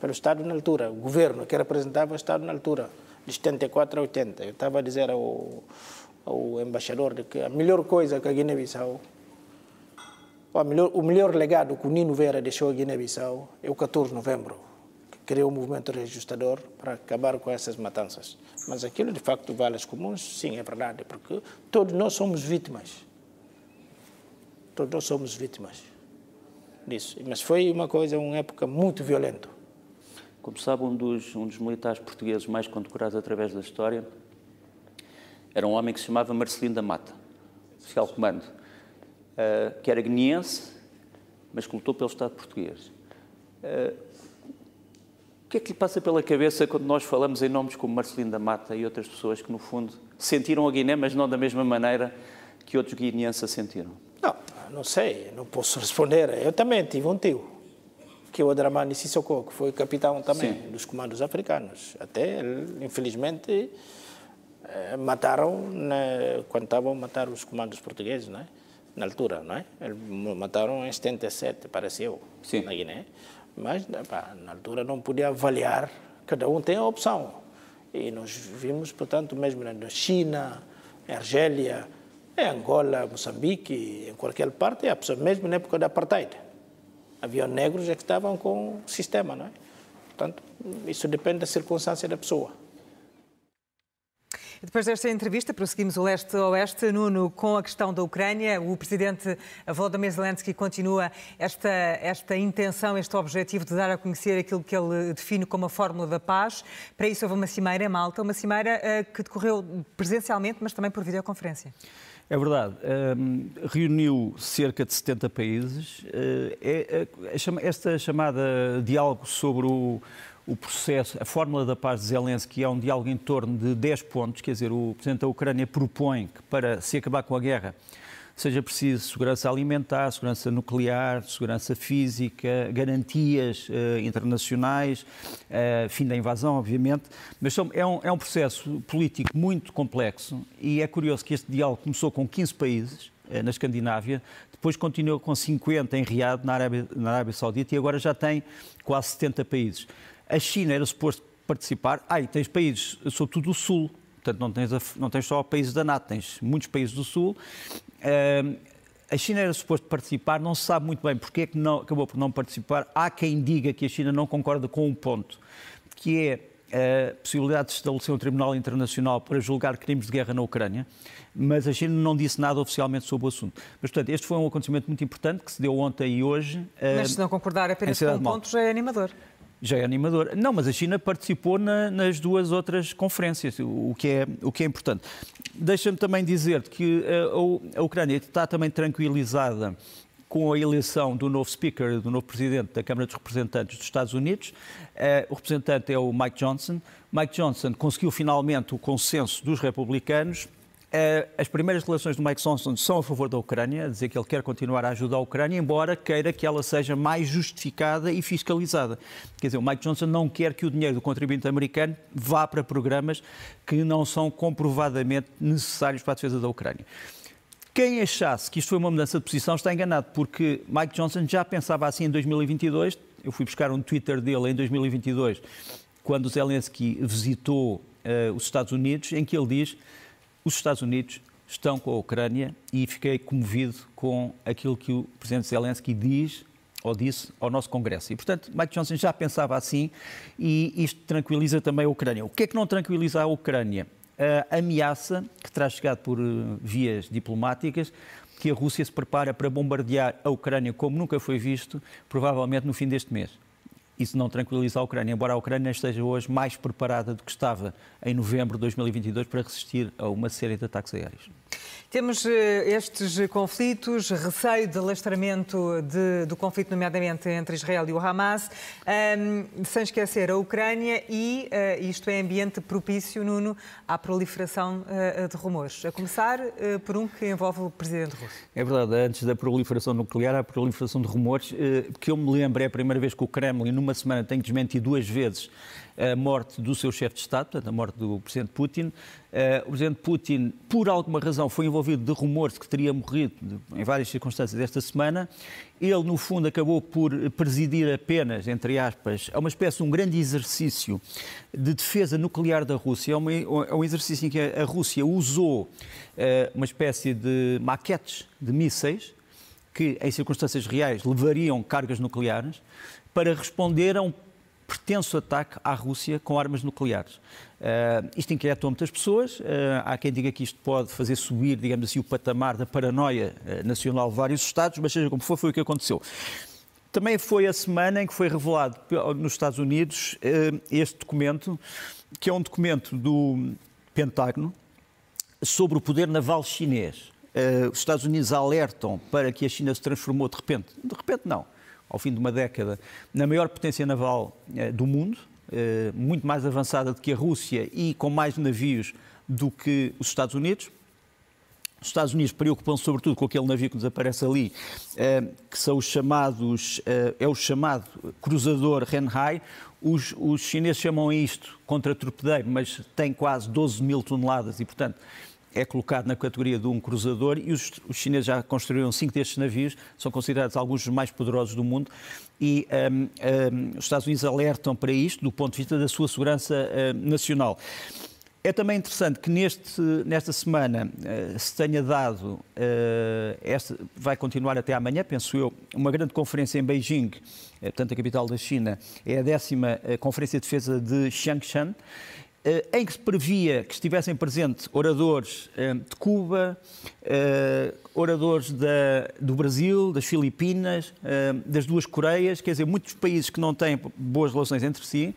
pelo Estado na altura, o governo que representava o Estado na altura, de 74 a 80. Eu estava a dizer ao, ao embaixador que a melhor coisa que a Guiné-Bissau, o melhor, o melhor legado que o Nino Vera deixou a Guiné-Bissau é o 14 de novembro, criou um movimento reajustador para acabar com essas matanças. Mas aquilo, de facto, vale as comuns, sim, é verdade, porque todos nós somos vítimas. Todos nós somos vítimas disso. Mas foi uma coisa, uma época muito violenta. Como sabe, um dos, um dos militares portugueses mais condecorados através da história era um homem que se chamava Marcelino da Mata, oficial comando, uh, que era guineense, mas que lutou pelo Estado português. O que é que lhe passa pela cabeça quando nós falamos em nomes como Marcelino da Mata e outras pessoas que, no fundo, sentiram a Guiné, mas não da mesma maneira que outros guineenses a sentiram? Não, não sei, não posso responder. Eu também tive um tio que é o Dramani Sissoko, que foi capitão também Sim. dos comandos africanos. Até, infelizmente, eh, mataram né, quando estavam a matar os comandos portugueses, não é? na altura, não é? Mataram em 77, pareceu, Sim. na Guiné. Mas, pá, na altura, não podia avaliar, cada um tem a opção. E nós vimos, portanto, mesmo na China, em Argélia, em Angola, Moçambique, em qualquer parte, mesmo na época da apartheid Havia negros que estavam com o sistema, não é? Portanto, isso depende da circunstância da pessoa. Depois desta entrevista, prosseguimos o leste-oeste, Nuno, com a questão da Ucrânia. O presidente Volodymyr Zelensky continua esta, esta intenção, este objetivo de dar a conhecer aquilo que ele define como a fórmula da paz. Para isso houve uma cimeira em Malta, uma cimeira uh, que decorreu presencialmente, mas também por videoconferência. É verdade. Um, reuniu cerca de 70 países. Uh, é, é, esta chamada diálogo sobre o, o, processo, a fórmula da paz de Zelensky é um diálogo em torno de 10 pontos. Quer dizer, o Presidente da Ucrânia propõe que para se acabar com a guerra seja preciso segurança alimentar, segurança nuclear, segurança física, garantias uh, internacionais, uh, fim da invasão, obviamente, mas são, é, um, é um processo político muito complexo e é curioso que este diálogo começou com 15 países, uh, na Escandinávia, depois continuou com 50 em Riad, na Arábia, na Arábia Saudita, e agora já tem quase 70 países. A China era suposto participar, ah, e tens países, sobretudo do Sul, Portanto, não tens, a, não tens só países da NATO, tens muitos países do Sul. Uh, a China era suposto participar, não se sabe muito bem porque é que não, acabou por não participar. Há quem diga que a China não concorda com um ponto, que é a possibilidade de estabelecer um tribunal internacional para julgar crimes de guerra na Ucrânia, mas a China não disse nada oficialmente sobre o assunto. Mas, portanto, este foi um acontecimento muito importante que se deu ontem e hoje. Mas se não concordar apenas com um ponto, já é animador. Já é animador. Não, mas a China participou na, nas duas outras conferências, o que é, o que é importante. Deixa-me também dizer que a, a Ucrânia está também tranquilizada com a eleição do novo speaker, do novo presidente da Câmara dos Representantes dos Estados Unidos. Uh, o representante é o Mike Johnson. Mike Johnson conseguiu finalmente o consenso dos republicanos. Uh, as primeiras relações do Mike Johnson são a favor da Ucrânia, a dizer que ele quer continuar a ajudar a Ucrânia, embora queira que ela seja mais justificada e fiscalizada. Quer dizer, o Mike Johnson não quer que o dinheiro do contribuinte americano vá para programas que não são comprovadamente necessários para a defesa da Ucrânia. Quem achasse que isto foi uma mudança de posição está enganado, porque Mike Johnson já pensava assim em 2022. Eu fui buscar um Twitter dele em 2022, quando Zelensky visitou uh, os Estados Unidos, em que ele diz: os Estados Unidos estão com a Ucrânia e fiquei comovido com aquilo que o presidente Zelensky diz ou disse ao nosso Congresso. E, portanto, Mike Johnson já pensava assim e isto tranquiliza também a Ucrânia. O que é que não tranquiliza a Ucrânia? a ameaça que terá chegado por eh, vias diplomáticas que a Rússia se prepara para bombardear a Ucrânia como nunca foi visto, provavelmente no fim deste mês. Isso não tranquiliza a Ucrânia, embora a Ucrânia esteja hoje mais preparada do que estava em novembro de 2022 para resistir a uma série de ataques aéreos. Temos eh, estes conflitos, receio de alastramento de, do conflito, nomeadamente entre Israel e o Hamas, um, sem esquecer a Ucrânia e uh, isto é ambiente propício, Nuno, à proliferação uh, de rumores. A começar uh, por um que envolve o presidente russo. É verdade, antes da proliferação nuclear, há a proliferação de rumores, que eu me lembro é a primeira vez que o Kremlin, numa semana, tem desmentido duas vezes a morte do seu chefe de Estado, portanto, a morte do presidente Putin. Uh, o presidente Putin, por alguma razão, foi envolvido de rumores de que teria morrido em várias circunstâncias esta semana. Ele, no fundo, acabou por presidir apenas, entre aspas, a uma espécie de um grande exercício de defesa nuclear da Rússia. É, uma, é um exercício em que a Rússia usou uh, uma espécie de maquetes de mísseis que, em circunstâncias reais, levariam cargas nucleares para responder a um pretenso ataque à Rússia com armas nucleares. Uh, isto inquietou muitas pessoas. Uh, há quem diga que isto pode fazer subir, digamos assim, o patamar da paranoia uh, nacional de vários Estados, mas seja como for, foi o que aconteceu. Também foi a semana em que foi revelado nos Estados Unidos este documento, que é um documento do Pentágono sobre o poder naval chinês. os Estados Unidos alertam para que a China se transformou de repente. De repente, não ao fim de uma década, na maior potência naval eh, do mundo, eh, muito mais avançada do que a Rússia e com mais navios do que os Estados Unidos. Os Estados Unidos preocupam-se sobretudo com aquele navio que nos aparece ali, eh, que são os chamados, é o chamado cruzador Renhai. Os, os chineses chamam isto contra-torpedeiro, mas tem quase 12 mil toneladas e, portanto, é colocado na categoria de um cruzador e os, os chineses já construíram cinco destes navios, são considerados alguns dos mais poderosos do mundo e um, um, os Estados Unidos alertam para isto do ponto de vista da sua segurança uh, nacional. É também interessante que neste, nesta semana uh, se tenha dado, uh, esta, vai continuar até amanhã, penso eu, uma grande conferência em Beijing, portanto a capital da China, é a décima Conferência de Defesa de Xiangshan, em que se previa que estivessem presentes oradores eh, de Cuba, eh, oradores da, do Brasil, das Filipinas, das duas Coreias, quer dizer, muitos países que não têm boas relações entre si,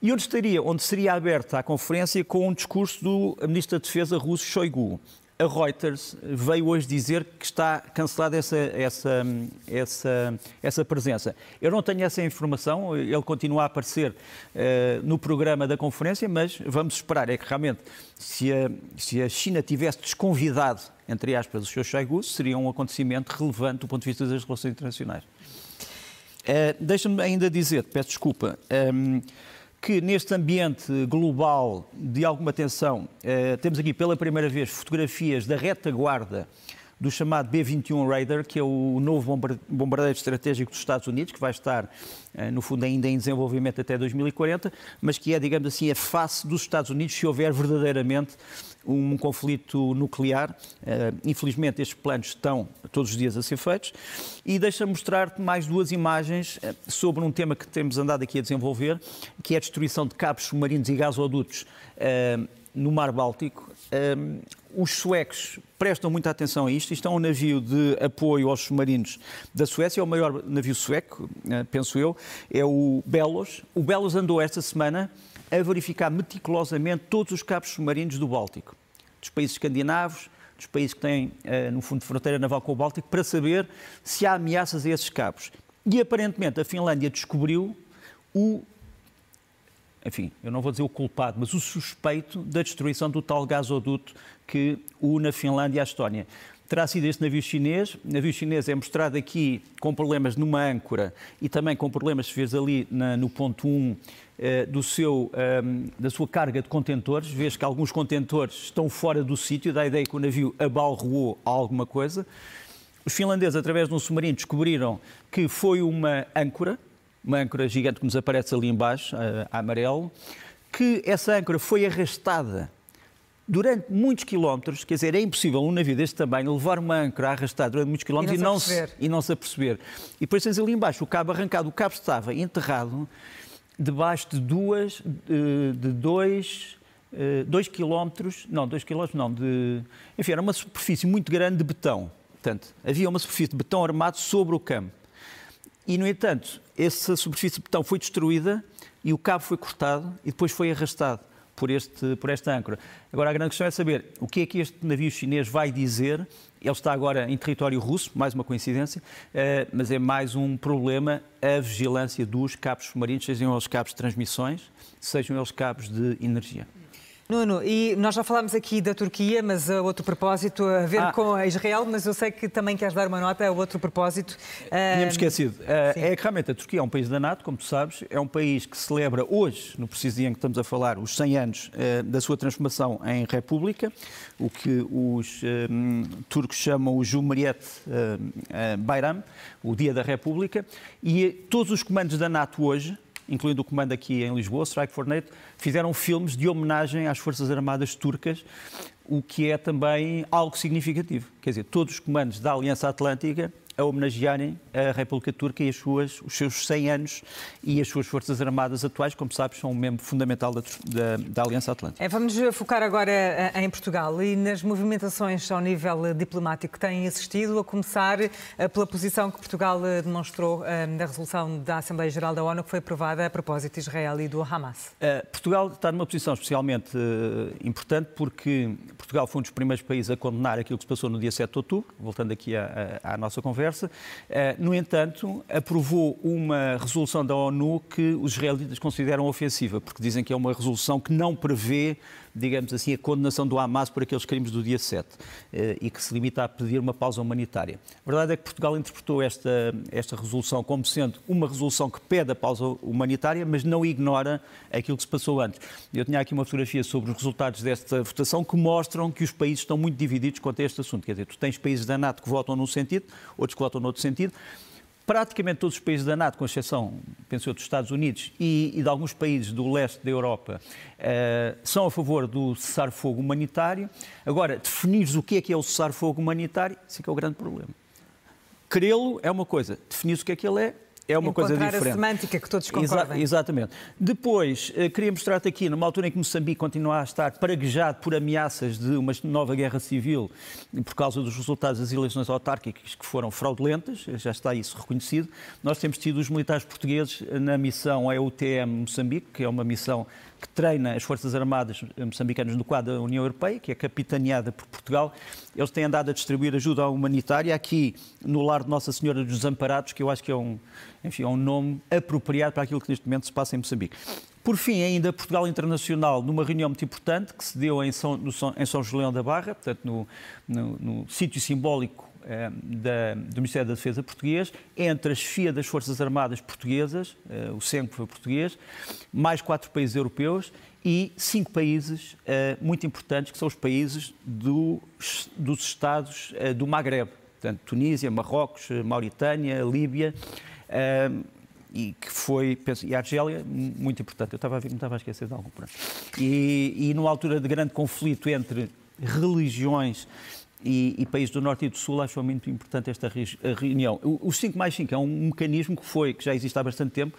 e onde estaria, onde seria aberta a conferência com um discurso do Ministro da Defesa russo Shoigu a Reuters veio hoje dizer que está cancelada essa, essa, essa, essa presença. Eu não tenho essa informação, ele continua a aparecer uh, no programa da conferência, mas vamos esperar. É que realmente, se a, se a China tivesse desconvidado, entre aspas, o Sr. Shoigu, seria um acontecimento relevante do ponto de vista das relações internacionais. Uh, Deixa-me ainda dizer, peço desculpa. Um, ehm, que neste ambiente global de alguma tensão, eh, temos aqui pela primeira vez fotografias da retaguarda do chamado B-21 Raider, que é o novo bombardeiro estratégico dos Estados Unidos, que vai estar, eh, no fundo, ainda em desenvolvimento até 2040, mas que é, digamos assim, a face dos Estados Unidos se houver verdadeiramente um conflito nuclear. Uh, infelizmente, estes planos estão todos os dias a ser feitos. E deixa-me mostrar-te mais duas imagens uh, sobre um tema que temos andado aqui a desenvolver, que é a destruição de cabos submarinos e gasodutos uh, no Mar Báltico. Os suecos prestam muita atenção a isto. Isto é um navio de apoio aos submarinos da Suécia, é o maior navio sueco, penso eu, é o Belos. O Belos andou esta semana a verificar meticulosamente todos os cabos submarinos do Báltico, dos países escandinavos, dos países que têm, uh, no fundo, fronteira naval com o Báltico, para saber se há ameaças a esses cabos. E aparentemente a Finlândia descobriu o enfim, eu não vou dizer o culpado, mas o suspeito da destruição do tal gasoduto que une a Finlândia a Estónia. Terá sido este navio chinês. O navio chinês é mostrado aqui com problemas numa âncora e também com problemas, se vês ali na, no ponto 1, eh, do seu, eh, da sua carga de contentores. Vês que alguns contentores estão fora do sítio, dá a ideia que o navio abalroou alguma coisa. Os finlandeses, através de um submarino, descobriram que foi uma âncora, uma âncora gigante que nos aparece ali embaixo, a, a amarelo, que essa âncora foi arrastada durante muitos quilómetros, quer dizer, é impossível um navio deste tamanho levar uma âncora arrastada durante muitos quilómetros e não, e não, se, e não se aperceber. E depois tens ali embaixo o cabo arrancado, o cabo estava enterrado debaixo de duas, de, dois, eh, dois quilómetros, não, dois quilómetros não, de, enfim, era uma superfície muito grande de betão. Portanto, havia uma superfície de betão armado sobre o campo. E, no entanto, essa superfície de betão foi destruída e o cabo foi cortado e depois foi arrastado por, este, por esta âncora. Agora, a grande questão é saber o que é que este navio chinês vai dizer. Ele está agora em território russo, mais uma coincidência, eh, mas é mais um problema a vigilância dos cabos submarinos, sejam eles cabos de transmissões, sejam eles cabos de energia. Nuno, e nós já falámos aqui da Turquia, mas a outro propósito a ver ah. com Israel, mas eu sei que também queres dar uma nota a outro propósito. Tínhamos uh... esquecido. Uh, é que realmente a Turquia é um país da NATO, como tu sabes, é um país que celebra hoje, no preciso dia em que estamos a falar, os 100 anos uh, da sua transformação em república, o que os turcos chamam o Cumhuriyet Bayram, o Dia da República, e todos os comandos da NATO hoje, incluindo o comando aqui em Lisboa, Strike for NATO, fizeram filmes de homenagem às Forças Armadas turcas, o que é também algo significativo. Quer dizer, todos os comandos da Aliança Atlântica a homenagearem a República Turca e as suas, os seus 100 anos e as suas Forças Armadas atuais, como sabes, são um membro fundamental da, da, da Aliança Atlântica. É, vamos focar agora eh, em Portugal e nas movimentações ao nível diplomático que têm assistido, a começar eh, pela posição que Portugal eh, demonstrou na resolução da Assembleia Geral da ONU, que foi aprovada a propósito de Israel e do Hamas. Portugal está numa posição especialmente importante porque Portugal foi um dos primeiros países a condenar aquilo que se passou no dia 7 de outubro, voltando aqui à, à nossa conversa conversa. Eh, no entanto, aprovou uma resolução da ONU que os israelitas consideram ofensiva, porque dizem que é uma resolução que não prevê digamos assim, a condenação do Hamas por aqueles crimes do dia 7 eh, e que se limita a pedir uma pausa humanitária. A verdade é que Portugal interpretou esta, esta resolução como sendo uma resolução que pede a pausa humanitária, mas não ignora aquilo que se passou antes. Eu tinha aqui uma fotografia sobre os resultados desta votação que mostram que os países estão muito divididos quanto a este assunto. Quer dizer, tu tens países da NATO que votam num sentido, outros que votam noutro sentido praticamente todos os países da NATO, com exceção, penso eu, dos Estados Unidos e, e de alguns países do leste da Europa, uh, são a favor do cessar-fogo humanitário. Agora, definir o que é que é o cessar-fogo humanitário, isso é que é o grande problema. Querê-lo é uma coisa, definir o que é que ele é, é uma coisa diferente. a semântica que todos concordam. Exa exatamente. Depois, eh, queria mostrar-te aqui, numa altura em que Moçambique continua a estar praguejado por ameaças de uma nova guerra civil por causa dos resultados das eleições autárquicas que foram fraudulentas, já está isso reconhecido, nós temos tido os militares portugueses na missão EUTM Moçambique, que é uma missão que treina as Forças Armadas moçambicanas no quadro da União Europeia, que é capitaneada por Portugal. Eles têm andado a distribuir ajuda humanitária aqui no lar de Nossa Senhora dos Desamparados, que eu acho que é um, enfim, é um nome apropriado para aquilo que neste momento se passa em Moçambique. Por fim, ainda Portugal Internacional, numa reunião muito importante que se deu em São, no, em São Julião da Barra, portanto, no, no, no sítio simbólico eh, da, do Ministério da Defesa português, entre a chefia das Forças Armadas portuguesas, eh, o CENCO foi português, mais quatro países europeus e cinco países eh, muito importantes, que são os países do, dos Estados do Maghreb, portanto, Tunísia, Marrocos, Mauritânia, Líbia e que foi, penso, e a Argélia, muito importante. Eu estava a ver, estava a esquecer de algum. E, e numa altura de grande conflito entre religiões e, e, países do Norte e do Sul, acho muito importante esta reunião. O, o 5 mais 5 é um mecanismo que foi, que já existe há bastante tempo,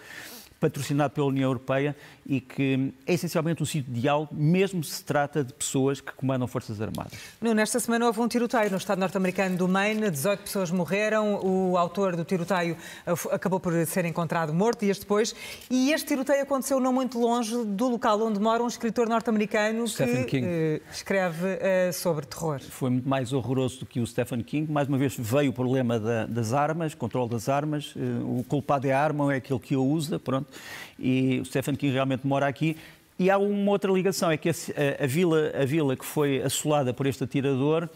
patrocinado pela União Europeia e que é essencialmente um sítio de diálogo, mesmo se trata de pessoas que comandam Forças Armadas. Nesta semana houve um tiroteio no Estado norte-americano do Maine, 18 pessoas morreram, o autor do tiroteio eh, acabou por ser encontrado morto dias depois, e este tiroteio aconteceu não muito longe do local onde mora um escritor norte-americano que uh, escreve uh, sobre terror. Foi muito mais horroroso do que o Stephen King. Mais uma vez veio o problema da, das armas, controle das armas. Uh, o culpado é a arma, é aquele que a usa, pronto. E o Stephen King realmente mora aqui. E há uma outra ligação, é que a, a, vila, a vila que foi assolada por este atirador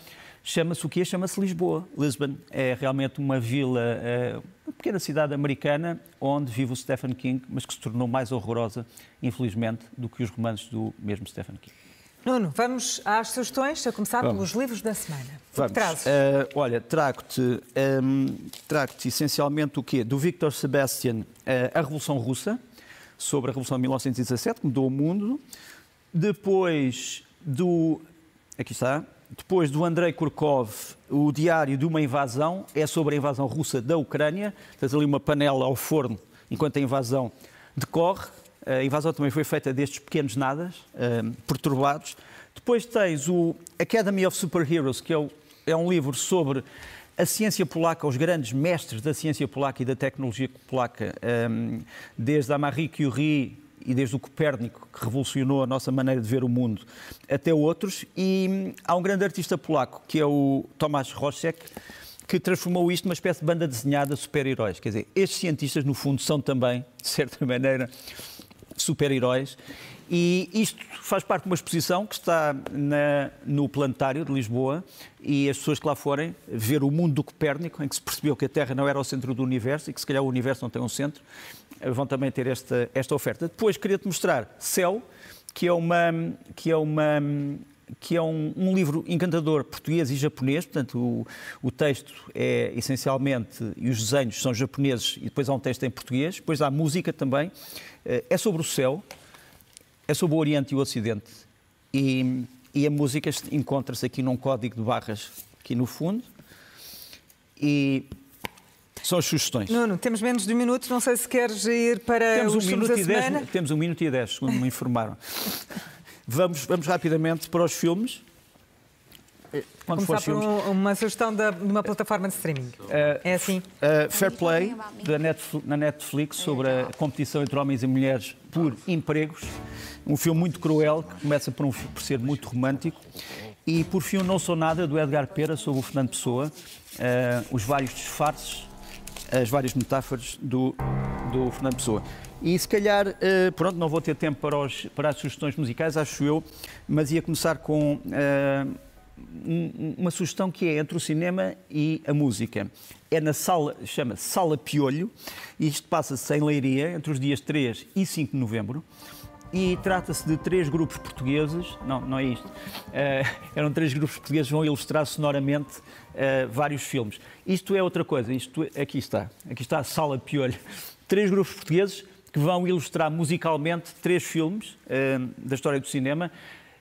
chama-se o quê? Chama-se Lisboa. Lisbon é realmente uma vila, é, uma pequena cidade americana onde vive o Stephen King, mas que se tornou mais horrorosa, infelizmente, do que os romances do mesmo Stephen King. Nuno, vamos às sugestões, a começar vamos. pelos livros da semana. Vamos. Uh, olha, trago-te um, ehm, trago essencialmente o quê? Do Victor Sebastian, uh, A Revolução Russa, sobre a Revolução de 1917, que mudou o mundo. Depois do. Aqui está. Depois do Andrei Kurkov, o Diário de uma Invasão, é sobre a invasão russa da Ucrânia. Tens ali uma panela ao forno enquanto a invasão decorre. A invasão também foi feita destes pequenos nadas, um, perturbados. Depois tens o Academy of Superheroes, que é, o, é um livro sobre a ciência polaca, os grandes mestres da ciência polaca e da tecnologia polaca, um, desde a Marie Curie e desde o Copérnico, que revolucionou a nossa maneira de ver o mundo, até outros. E hum, há um grande artista polaco, que é o Tomasz Rosek, que transformou isto numa espécie de banda desenhada de super-heróis. Quer dizer, estes cientistas, no fundo, são também, de certa maneira, super-heróis. E isto faz parte de uma exposição que está na, no Planetário de Lisboa e as pessoas que lá forem ver o mundo do Copérnico, em que se percebeu que a Terra não era o centro do universo e que se calhar o universo não tem um centro, vão também ter esta, esta oferta. Depois queria-te mostrar Céu, que é uma, que é uma que é um, um, livro encantador português e japonês, portanto o, o, texto é essencialmente, e os desenhos são japoneses, e depois há um texto em português, depois há música também, eh, é sobre o céu, é sobre o Oriente e o Ocidente, e, e a música encontra-se aqui num código de barras aqui no fundo, e são as sugestões. Nuno, temos menos de um minuto, não sei se queres ir para temos os um minuto e dez, Temos um minuto e dez, segundo me informaram. vamos, vamos rapidamente para os filmes. Quando Começar por um, uma sugestão de, de, uma plataforma de streaming. Uh, é assim? Uh, Fair Play, da Netflix, na Netflix, sobre a competição entre homens e mulheres por empregos. Um filme muito cruel, que começa por, um, por ser muito romântico. E, por fim, Não Sou Nada, do Edgar Pera, sobre o Fernando Pessoa. Uh, os vários disfarces as várias metáforas do, do Fernando Pessoa. E se calhar, uh, pronto, não vou ter tempo para, os, para as sugestões musicais, acho eu, mas ia começar com uh, uma sugestão que é entre o cinema e a música. É na sala, chama Sala Piolho, e isto passa-se em Leiria, entre os dias 3 e 5 de novembro e trata-se de três grupos portugueses, não, não é isto, uh, eram três grupos portugueses que vão ilustrar sonoramente uh, vários filmes. Isto é outra coisa, isto aqui está, aqui está a Sala Piolho. Três grupos portugueses que vão ilustrar musicalmente três filmes uh, da história do cinema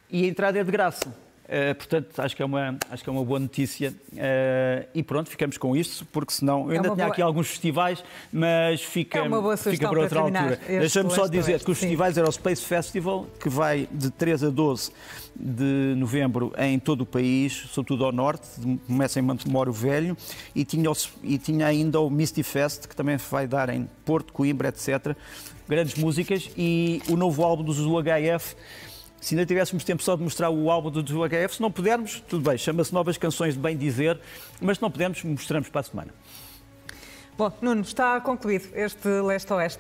e a entrada é de graça. Uh, portanto, acho que, é uma, acho que é uma boa notícia. Uh, e pronto, ficamos com isto, porque senão. Eu é ainda tinha boa... aqui alguns festivais, mas fica, é fica para outra para altura. Deixa-me só dizer que os festivais eram o Space Festival, que vai de 3 a 12 de novembro em todo o país, sobretudo ao norte, começa em Montemoro Velho, e tinha, e tinha ainda o Misty Fest, que também vai dar em Porto, Coimbra, etc. Grandes músicas, e o novo álbum dos UHF se ainda tivéssemos tempo só de mostrar o álbum do HF, se não pudermos, tudo bem, chama-se Novas Canções de Bem Dizer, mas se não pudermos, mostramos para a semana. Bom, Nuno, está concluído este Leste-Oeste